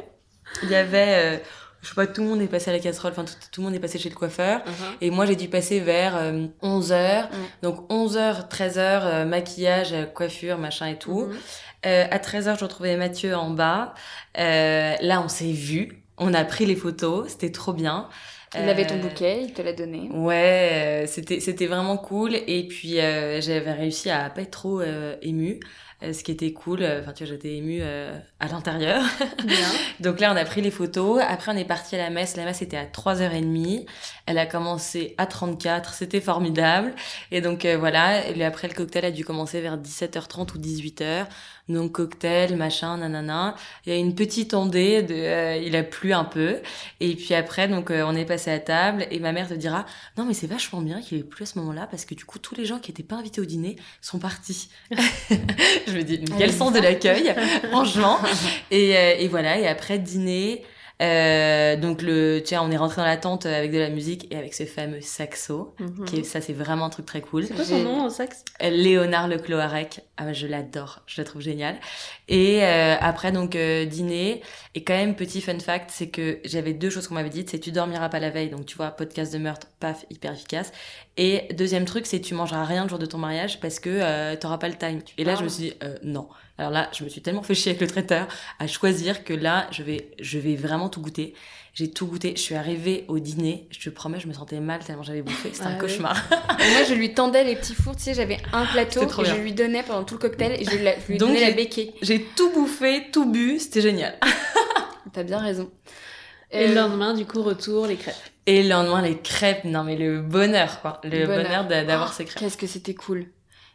Il y avait, euh, je sais pas, tout le monde est passé à la casserole, enfin tout, tout le monde est passé chez le coiffeur. Et moi, j'ai dû passer vers 11h. Mm. Donc 11h, 13h, maquillage, euh, coiffure, machin et tout. Mhm. Euh, à 13h, je retrouvais Mathieu en bas. Euh, là, on s'est vu. On a pris les photos. C'était trop bien. Il avait ton Euh, bouquet, il te l'a donné. Ouais, euh, c'était c'était vraiment cool et puis euh, j'avais réussi à pas être trop émue, euh, ce qui était cool. Enfin tu vois, j'étais émue euh, à l'intérieur. Bien. (laughs) Donc là, on a pris les photos. Après, on est parti à la messe. La messe était à 3h30. Elle a commencé à 34. C'était formidable. Et donc, euh, voilà. Et après, le cocktail a dû commencer vers 17h30 ou 18h. Donc, cocktail, machin, nanana. Il y a une petite ondée de, euh, il a plu un peu. Et puis après, donc, euh, on est passé à table. Et ma mère te dira, non, mais c'est vachement bien qu'il ait plu à ce moment-là parce que du coup, tous les gens qui étaient pas invités au dîner sont partis. (laughs) Je me dis, quel sens de l'accueil, (laughs) franchement. Et, euh, et voilà, et après dîner, Euh, donc le, tu vois, on est rentré dans la tente avec de la musique et avec ce fameux saxo. Mhm. Qui est- ça, c'est vraiment un truc très cool. C'est quoi son nom au sax? Léonard Le Cloarec, ah, je l'adore, je le trouve génial. Et euh, après donc euh, dîner et quand même petit fun fact, c'est que j'avais deux choses qu'on m'avait dites, c'est tu dormiras pas la veille, donc tu vois podcast de meurtre, paf, hyper efficace. Et deuxième truc, c'est tu mangeras rien le jour de ton mariage parce que euh, t'auras pas le time. Et là je me suis dit euh, non. Alors là je me suis tellement fait chier avec le traiteur à choisir que là je vais je vais vraiment tout goûter. J'ai tout goûté. Je suis arrivée au dîner, je te promets, je me sentais mal tellement j'avais bouffé. C'était Ah un cauchemar. (laughs) Et moi, je lui tendais les petits fours, tu sais, j'avais un plateau et je bien. lui donnais pendant tout le cocktail et je, la- je lui Donc, donnais la béquille. J'ai tout bouffé, tout bu, c'était génial. (laughs) T'as bien raison. Et le Euh, lendemain, du coup, retour, les crêpes. Et le lendemain, les crêpes, non mais le bonheur, quoi. Le Bonheur. bonheur, d'a- d'avoir Oh, ces crêpes. Qu'est-ce que c'était cool.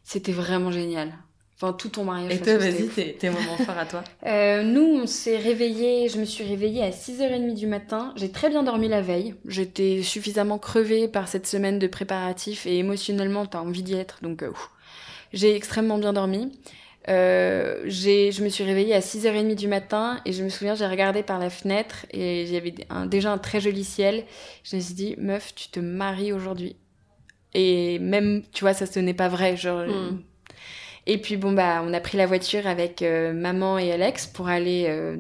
C'était vraiment génial. Enfin, tout ton mariage. Et toi, vas-y, tes, moments forts à toi. (laughs) Euh, nous, on s'est réveillés, je me suis réveillée à 6h30 du matin. J'ai très bien dormi la veille. J'étais suffisamment crevée par cette semaine de préparatifs et émotionnellement, t'as envie d'y être. Donc, euh, j'ai extrêmement bien dormi. Euh, je me suis réveillée à 6h30 du matin et je me souviens, j'ai regardé par la fenêtre et il y avait un- déjà un très joli ciel. Je me suis dit, meuf, tu te maries aujourd'hui. Et même, tu vois, ça ce n'est pas vrai. Genre, Hmm. et puis bon bah on a pris la voiture avec euh, maman et Alex pour aller euh,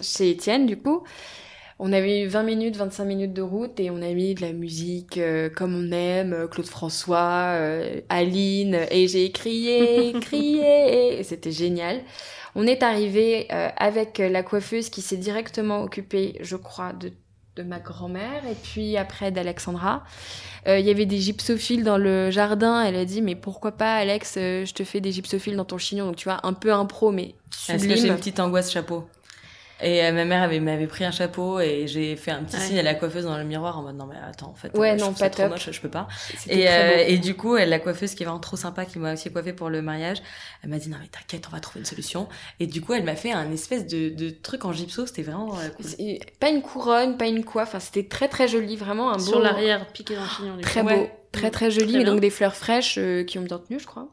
chez Étienne du coup. On avait eu 20 minutes, 25 minutes de route et on a mis de la musique euh, comme on aime, euh, Claude François, euh, Aline et j'ai crié, (laughs) crié et c'était génial. On est arrivé euh, avec la coiffeuse qui s'est directement occupée, je crois, de, de ma grand-mère et puis après d'Alexandra. Euh, Il y avait des gypsophiles dans le jardin. Elle a dit mais pourquoi pas Alex, euh, je te fais des gypsophiles dans ton chignon. Donc tu vois un peu impro mais Est-ce que j'ai sublime. une petite angoisse chapeau? Et euh, ma mère avait, m'avait pris un chapeau et j'ai fait un petit Ouais. signe à la coiffeuse dans le miroir en mode non mais attends en fait Ouais, euh, je non, ça pas trop moche je peux pas et, euh, et du coup elle, la coiffeuse qui est vraiment trop sympa qui m'a aussi coiffée pour le mariage elle m'a dit non mais t'inquiète on va trouver une solution et du coup elle m'a fait un espèce de, de truc en gypso c'était vraiment euh, cool. Pas une couronne, pas une coiffe. Enfin, c'était très très joli, vraiment un beau. Sur l'arrière, piqué dans le chignon. Très coup. beau, Ouais. très très joli, Très mais donc des fleurs fraîches euh, qui ont bien tenu, je crois.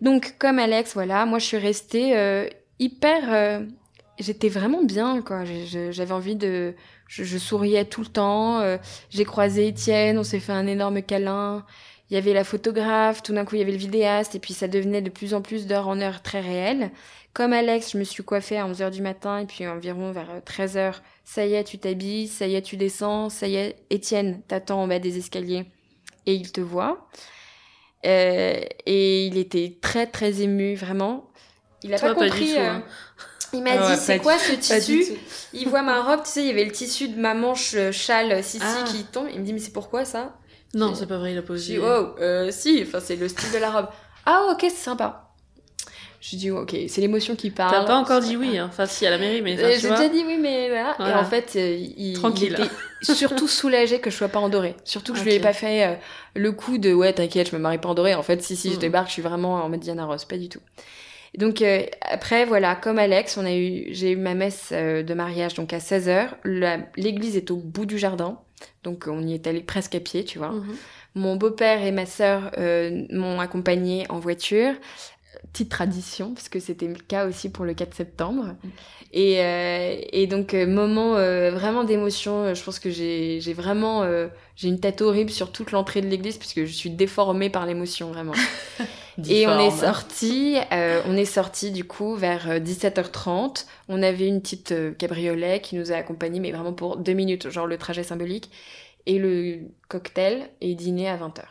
Donc comme Alex, voilà, moi je suis restée euh, hyper, euh, j'étais vraiment bien quoi. J'avais envie de, je, je souriais tout le temps. euh, J'ai croisé Étienne, on s'est fait un énorme câlin. Il y avait la photographe, tout d'un coup il y avait le vidéaste, et puis ça devenait de plus en plus d'heure en heure très réel. Comme Alex, je me suis coiffée à 11h du matin, et puis environ vers 13h, ça y est, tu t'habilles, ça y est, tu descends, ça y est, Étienne t'attend en bas des escaliers et il te voit. Euh, et il était très très ému, vraiment. Il a Toi, pas pas du compris. euh, hein. Il m'a dit c'est quoi ce tissu. Il voit ma robe, tu sais, il y avait le tissu de ma manche euh, châle euh, Sissi Ah. qui tombe. Il me dit mais c'est pourquoi ça? Non, c'est pas vrai, il a Je posé. dis oh euh, si, enfin c'est le style de la robe. Ah ok c'est sympa. Je dis ok c'est l'émotion qui parle. T'as pas encore dit oui, hein. enfin si à la mairie, mais enfin, J'ai déjà dit oui, mais voilà. Et en fait, il, Tranquille. il était surtout soulagé que je sois pas en doré. Surtout que je lui ai pas fait euh, le coup de ouais, t'inquiète, je me marie pas en doré. En fait, si, si, je Mm. débarque, je suis vraiment en mode Diana Ross, pas du tout. Donc euh, après, voilà, comme Alex, on a eu, j'ai eu ma messe euh, de mariage donc à 16h. L'église est au bout du jardin. Donc on y est allé presque à pied, tu vois. Mhm. Mon beau-père et ma sœur euh, m'ont accompagné en voiture. Petite tradition, parce que c'était le cas aussi pour le 4 septembre. Et, euh, et donc, moment vraiment d'émotion. Je pense que j'ai vraiment... j'ai une tête horrible sur toute l'entrée de l'église, puisque je suis déformée par l'émotion, vraiment. (laughs) Et on est sorti, euh, on est sorti du coup vers euh, 17h30. On avait une petite euh, cabriolet qui nous a accompagnés, mais vraiment pour deux minutes, genre le trajet symbolique. Et le cocktail et dîner à 20h.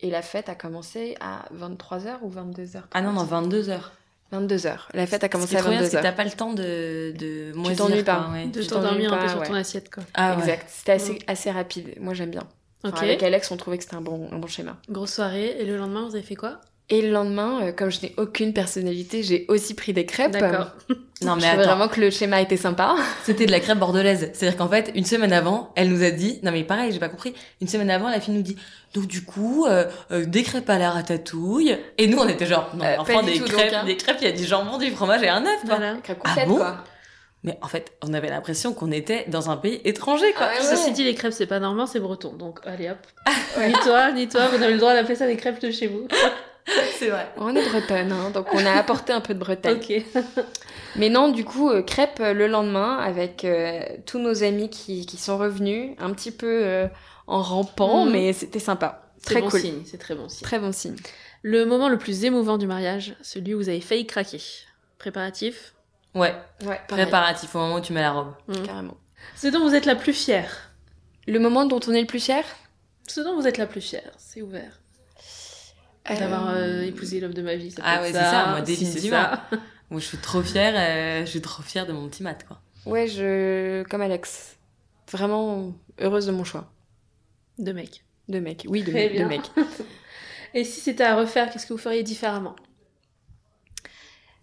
Et la fête a commencé à 23h ou 22h ah non non 22 heures 22h. La fête a commencé à trop bien, c'est que 22h. t'as pas le temps de de moisir, t'ennuies quoi, pas. ouais. De t'endormir un peu sur ouais. ton assiette, quoi. ah ouais. Exact. C'était assez, assez rapide. Moi, j'aime bien. Enfin. Avec Alex, on trouvait que c'était un bon, un bon schéma. Grosse soirée, et le lendemain, vous avez fait quoi? Et le lendemain, euh, comme je n'ai aucune personnalité, j'ai aussi pris des crêpes. D'accord. non Je mais trouvais attends vraiment que le schéma était sympa. (laughs) C'était de la crêpe bordelaise. C'est-à-dire qu'en fait, une semaine avant, elle nous a dit, non mais pareil, j'ai pas compris. Une semaine avant, la fille nous dit, donc du coup, euh, euh, des crêpes à la ratatouille. Et nous, on était genre, non, Euh, enfin pas du des tout, crêpes, donc, hein. des crêpes, il y a du jambon, du fromage et un œuf. Voilà. Crêpes Ah bon quoi. Mais en fait, on avait l'impression qu'on était dans un pays étranger, quoi. Ah ouais, Ceci dit, les crêpes, c'est pas normand, c'est breton. Donc, allez hop. (laughs) Ni toi, ni toi, vous avez le droit d'appeler ça des crêpes de chez vous. (laughs) (laughs) C'est vrai. On est bretonne, hein, donc on a apporté un peu de Bretagne. Ok. (laughs) Mais non, du coup, euh, crêpe euh, le lendemain avec euh, tous nos amis qui, qui sont revenus, un petit peu euh, en rampant, Mhm. mais c'était sympa. C'est Très bon cool. signe, c'est très bon signe. Très bon signe. Le moment le plus émouvant du mariage, celui où vous avez failli craquer. Préparatif? Ouais, Ouais, préparatif au moment où tu mets la robe. Hmm. carrément. Ce dont vous êtes la plus fière. Le moment dont on est le plus fier? Ce dont vous êtes la plus fière, c'est ouvert. D'avoir euh, épousé l'homme de ma vie. Ça peut Ah ouais, c'est ça, moi, si c'est définitivement. ça. (laughs) Moi, je suis trop fière, euh, je suis trop fière de mon petit mat, quoi. Ouais, je. Comme Alex. Vraiment heureuse de mon choix. De mec. De mec. Oui, de, bien. mec. (laughs) Et si c'était à refaire, qu'est-ce que vous feriez différemment?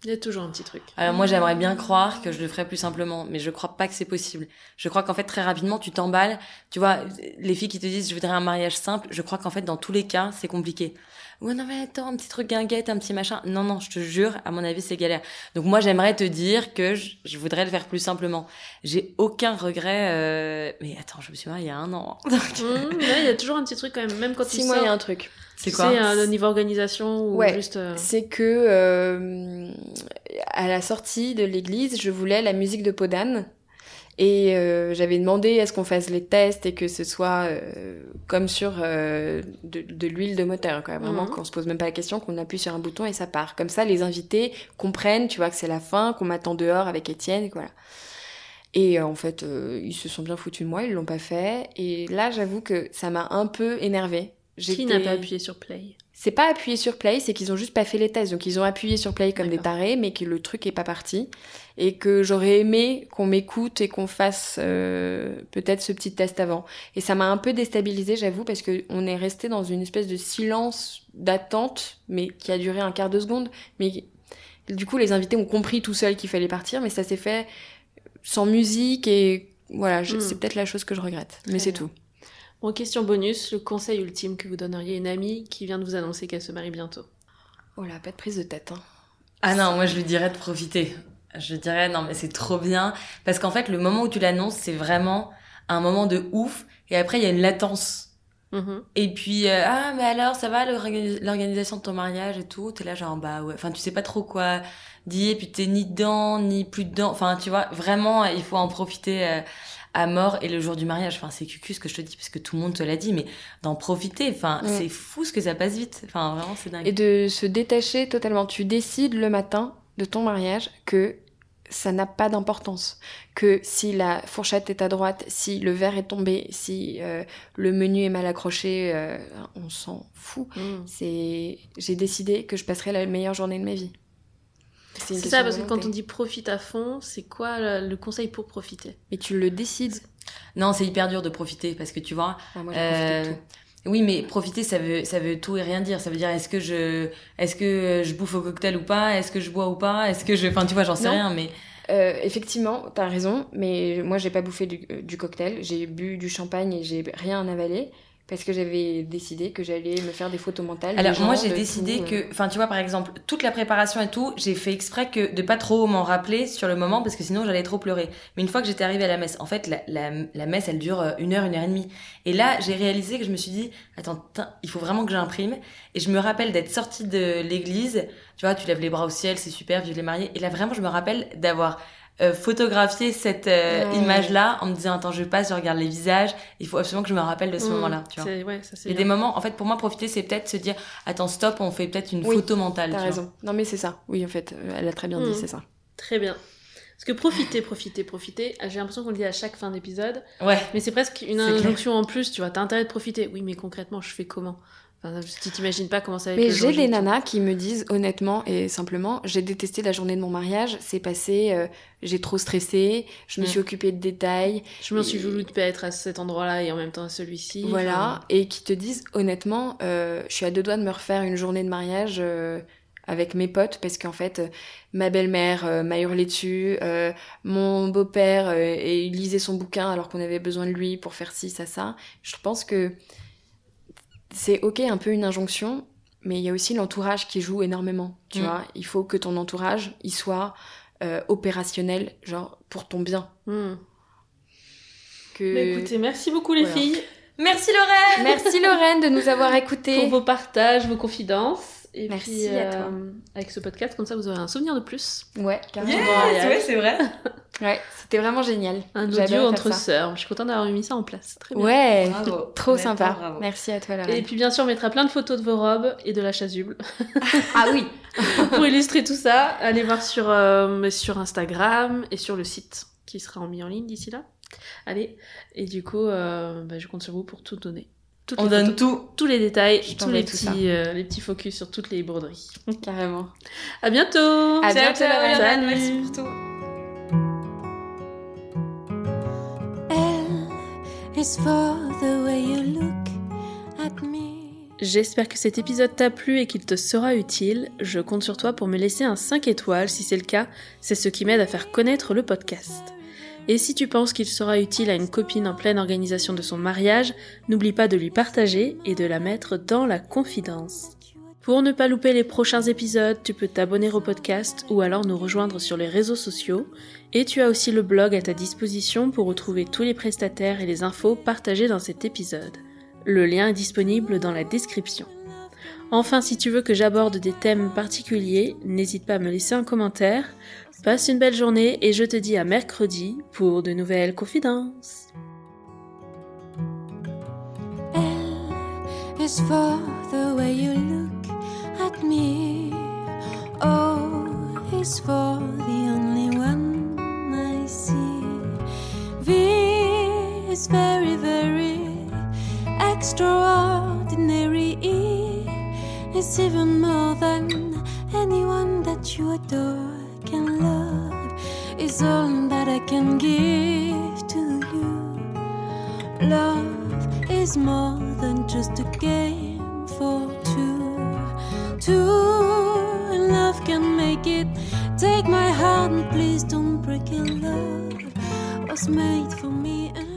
Il y a toujours un petit truc. Alors moi j'aimerais bien croire que je le ferais plus simplement, mais je crois pas que c'est possible. Je crois qu'en fait très rapidement tu t'emballes, tu vois, les filles qui te disent je voudrais un mariage simple, je crois qu'en fait dans tous les cas c'est compliqué. Ouais non mais attends un petit truc guinguette, un petit machin. Non non je te jure, à mon avis c'est galère. Donc moi j'aimerais te dire que je, je voudrais le faire plus simplement. J'ai aucun regret, euh... mais attends je me suis mariée il y a un an. (laughs) Mmh, ouais, il y a toujours un petit truc quand même, même quand Si il moi, sort. il y a un truc. C'est tu quoi sais, euh, au niveau organisation ou Ouais. juste. euh, C'est que euh, à la sortie de l'église, je voulais la musique de Podane. Et euh, j'avais demandé à ce qu'on fasse les tests et que ce soit euh, comme sur euh, de, de l'huile de moteur, quoi. Vraiment, Mhm. qu'on se pose même pas la question, qu'on appuie sur un bouton et ça part. Comme ça, les invités comprennent, tu vois, que c'est la fin, qu'on m'attend dehors avec Étienne, et voilà. Et en fait, ils se sont bien foutus de moi, ils l'ont pas fait. Et là, j'avoue que ça m'a un peu énervée. Qui n'a pas appuyé sur play? C'est pas appuyé sur play, c'est qu'ils ont juste pas fait les tests. Donc ils ont appuyé sur play comme des tarés, mais que le truc est pas parti. Et que j'aurais aimé qu'on m'écoute et qu'on fasse euh, peut-être ce petit test avant. Et ça m'a un peu déstabilisée, j'avoue, parce que on est resté dans une espèce de silence d'attente, mais qui a duré un quart de seconde. Mais du coup, les invités ont compris tout seuls qu'il fallait partir, mais ça s'est fait sans musique et voilà, je- Mm. c'est peut-être la chose que je regrette. Mais c'est tout. Bon, question bonus, le conseil ultime que vous donneriez à une amie qui vient de vous annoncer qu'elle se marie bientôt. Oh là, pas de prise de tête. Hein. Ah non, moi je lui dirais de profiter. Je dirais non mais c'est trop bien parce qu'en fait le moment où tu l'annonces c'est vraiment un moment de ouf et après il y a une latence. Mhm. Et puis euh, ah mais alors ça va l'organi- l'organisation de ton mariage et tout, t'es là genre bah ouais, enfin tu sais pas trop quoi dire, et puis t'es ni dedans ni plus dedans, enfin tu vois vraiment il faut en profiter euh, à mort et le jour du mariage, enfin c'est cucu ce que je te dis parce que tout le monde te l'a dit mais d'en profiter, enfin Mm. c'est fou ce que ça passe vite, enfin vraiment c'est dingue. Et de se détacher totalement. Tu décides le matin de ton mariage que ça n'a pas d'importance. Que si la fourchette est à droite, si le verre est tombé, si euh, le menu est mal accroché, euh, on s'en fout. Mhm. C'est, j'ai décidé que je passerai la meilleure journée de ma vie. C'est ça, parce que quand on dit profite à fond, c'est quoi le, le conseil pour profiter? Mais tu le décides. Non, c'est hyper dur de profiter parce que tu vois, Ah, moi, de Euh, tout. Oui, mais profiter, ça veut, ça veut tout et rien dire. Ça veut dire est-ce que je, est-ce que je bouffe au cocktail ou pas, est-ce que je bois ou pas, est-ce que je, enfin, tu vois, j'en sais Non. rien, mais Euh, effectivement, t'as raison, mais moi j'ai pas bouffé du, euh, du cocktail, j'ai bu du champagne et j'ai rien avalé parce que j'avais décidé que j'allais me faire des photos mentales. Alors moi j'ai décidé tout, euh. que, enfin tu vois par exemple toute la préparation et tout, j'ai fait exprès que de pas trop m'en rappeler sur le moment parce que sinon j'allais trop pleurer. Mais une fois que j'étais arrivée à la messe, en fait la, la, la messe elle dure euh, une heure, une heure et demie. Et là j'ai réalisé que je me suis dit attends il faut vraiment que j'imprime. Et je me rappelle d'être sortie de l'église, tu vois tu lèves les bras au ciel c'est super, vive les mariés. Et là vraiment je me rappelle d'avoir euh, photographié cette euh, Ouais. image là en me disant attends je passe, je regarde les visages. Il faut absolument que je me rappelle de ce Mhm. moment-là. Tu vois. Ouais, ça a des moments, en fait, pour moi, profiter, c'est peut-être se dire, attends, stop, on fait peut-être une Oui, photo mentale. T'as vois. raison. Non mais c'est ça. Oui en fait, euh, elle a très bien dit, c'est ça. Très bien. Parce que profiter, profiter, profiter, j'ai l'impression qu'on le dit à chaque fin d'épisode, Ouais. mais c'est presque une injonction en plus, tu vois, t'as intérêt de profiter. Oui, mais concrètement, je fais comment? Enfin, tu t'imagines pas comment ça va être Mais j'ai des nanas qui me disent honnêtement et simplement, j'ai détesté la journée de mon mariage, c'est passé, euh, j'ai trop stressé, je me suis occupée de détails, Je m'en suis voulu de pas être à cet endroit-là et en même temps à celui-ci. Voilà, Enfin, et qui te disent honnêtement, euh, je suis à deux doigts de me refaire une journée de mariage euh, avec mes potes parce qu'en fait, ma belle-mère euh, m'a hurlé dessus, euh, mon beau-père euh, lisait son bouquin alors qu'on avait besoin de lui pour faire ci, ça, ça. Je pense que c'est ok un peu une injonction, mais il y a aussi l'entourage qui joue énormément. Tu Mm. vois, il faut que ton entourage il soit euh, opérationnel, genre pour ton bien. Que... Bah, écoutez, merci beaucoup les voilà. filles Merci Lorraine Merci Lorraine de nous avoir écoutés. pour vos partages, vos confidences. Et Merci puis, à toi. euh, avec ce podcast, comme ça, vous aurez un souvenir de plus. Ouais, carrément. Yeah. ouais, c'est vrai. (laughs) Ouais, c'était vraiment génial. Un audio entre sœurs. Je suis contente d'avoir mis ça en place. Très bien. Ouais, Bravo. trop sympa. bravo. Merci à toi, Et Lorraine. puis, bien sûr, on mettra plein de photos de vos robes et de la chasuble. (laughs) Ah oui, (laughs) Pour illustrer tout ça, allez voir sur, euh, sur Instagram et sur le site qui sera mis en ligne d'ici là. Allez, et du coup, euh, bah, je compte sur vous pour tout donner. Toutes On les donne photos, tout. tous les détails, Je tous les petits, euh, les petits focus sur toutes les broderies. carrément. À bientôt À Ciao, bientôt. Salut. Merci pour tout. L is for the way you look at me. J'espère que cet épisode t'a plu et qu'il te sera utile. Je compte sur toi pour me laisser un 5 étoiles. Si c'est le cas, c'est ce qui m'aide à faire connaître le podcast. Et si tu penses qu'il sera utile à une copine en pleine organisation de son mariage, n'oublie pas de lui partager et de la mettre dans la confidence. Pour ne pas louper les prochains épisodes, tu peux t'abonner au podcast ou alors nous rejoindre sur les réseaux sociaux. Et tu as aussi le blog à ta disposition pour retrouver tous les prestataires et les infos partagées dans cet épisode. Le lien est disponible dans la description. Enfin, si tu veux que j'aborde des thèmes particuliers, n'hésite pas à me laisser un commentaire. Passe une belle journée et je te dis à mercredi pour de nouvelles confidences. L is for the way you look at me. O is for the only one I see. V is very, very extraordinary. E is even more than anyone that you adore can love. Is all that I can give to you. Love is more than just a game for two. Two, and love can make it. Take my heart and please don't break it. Love was made for me and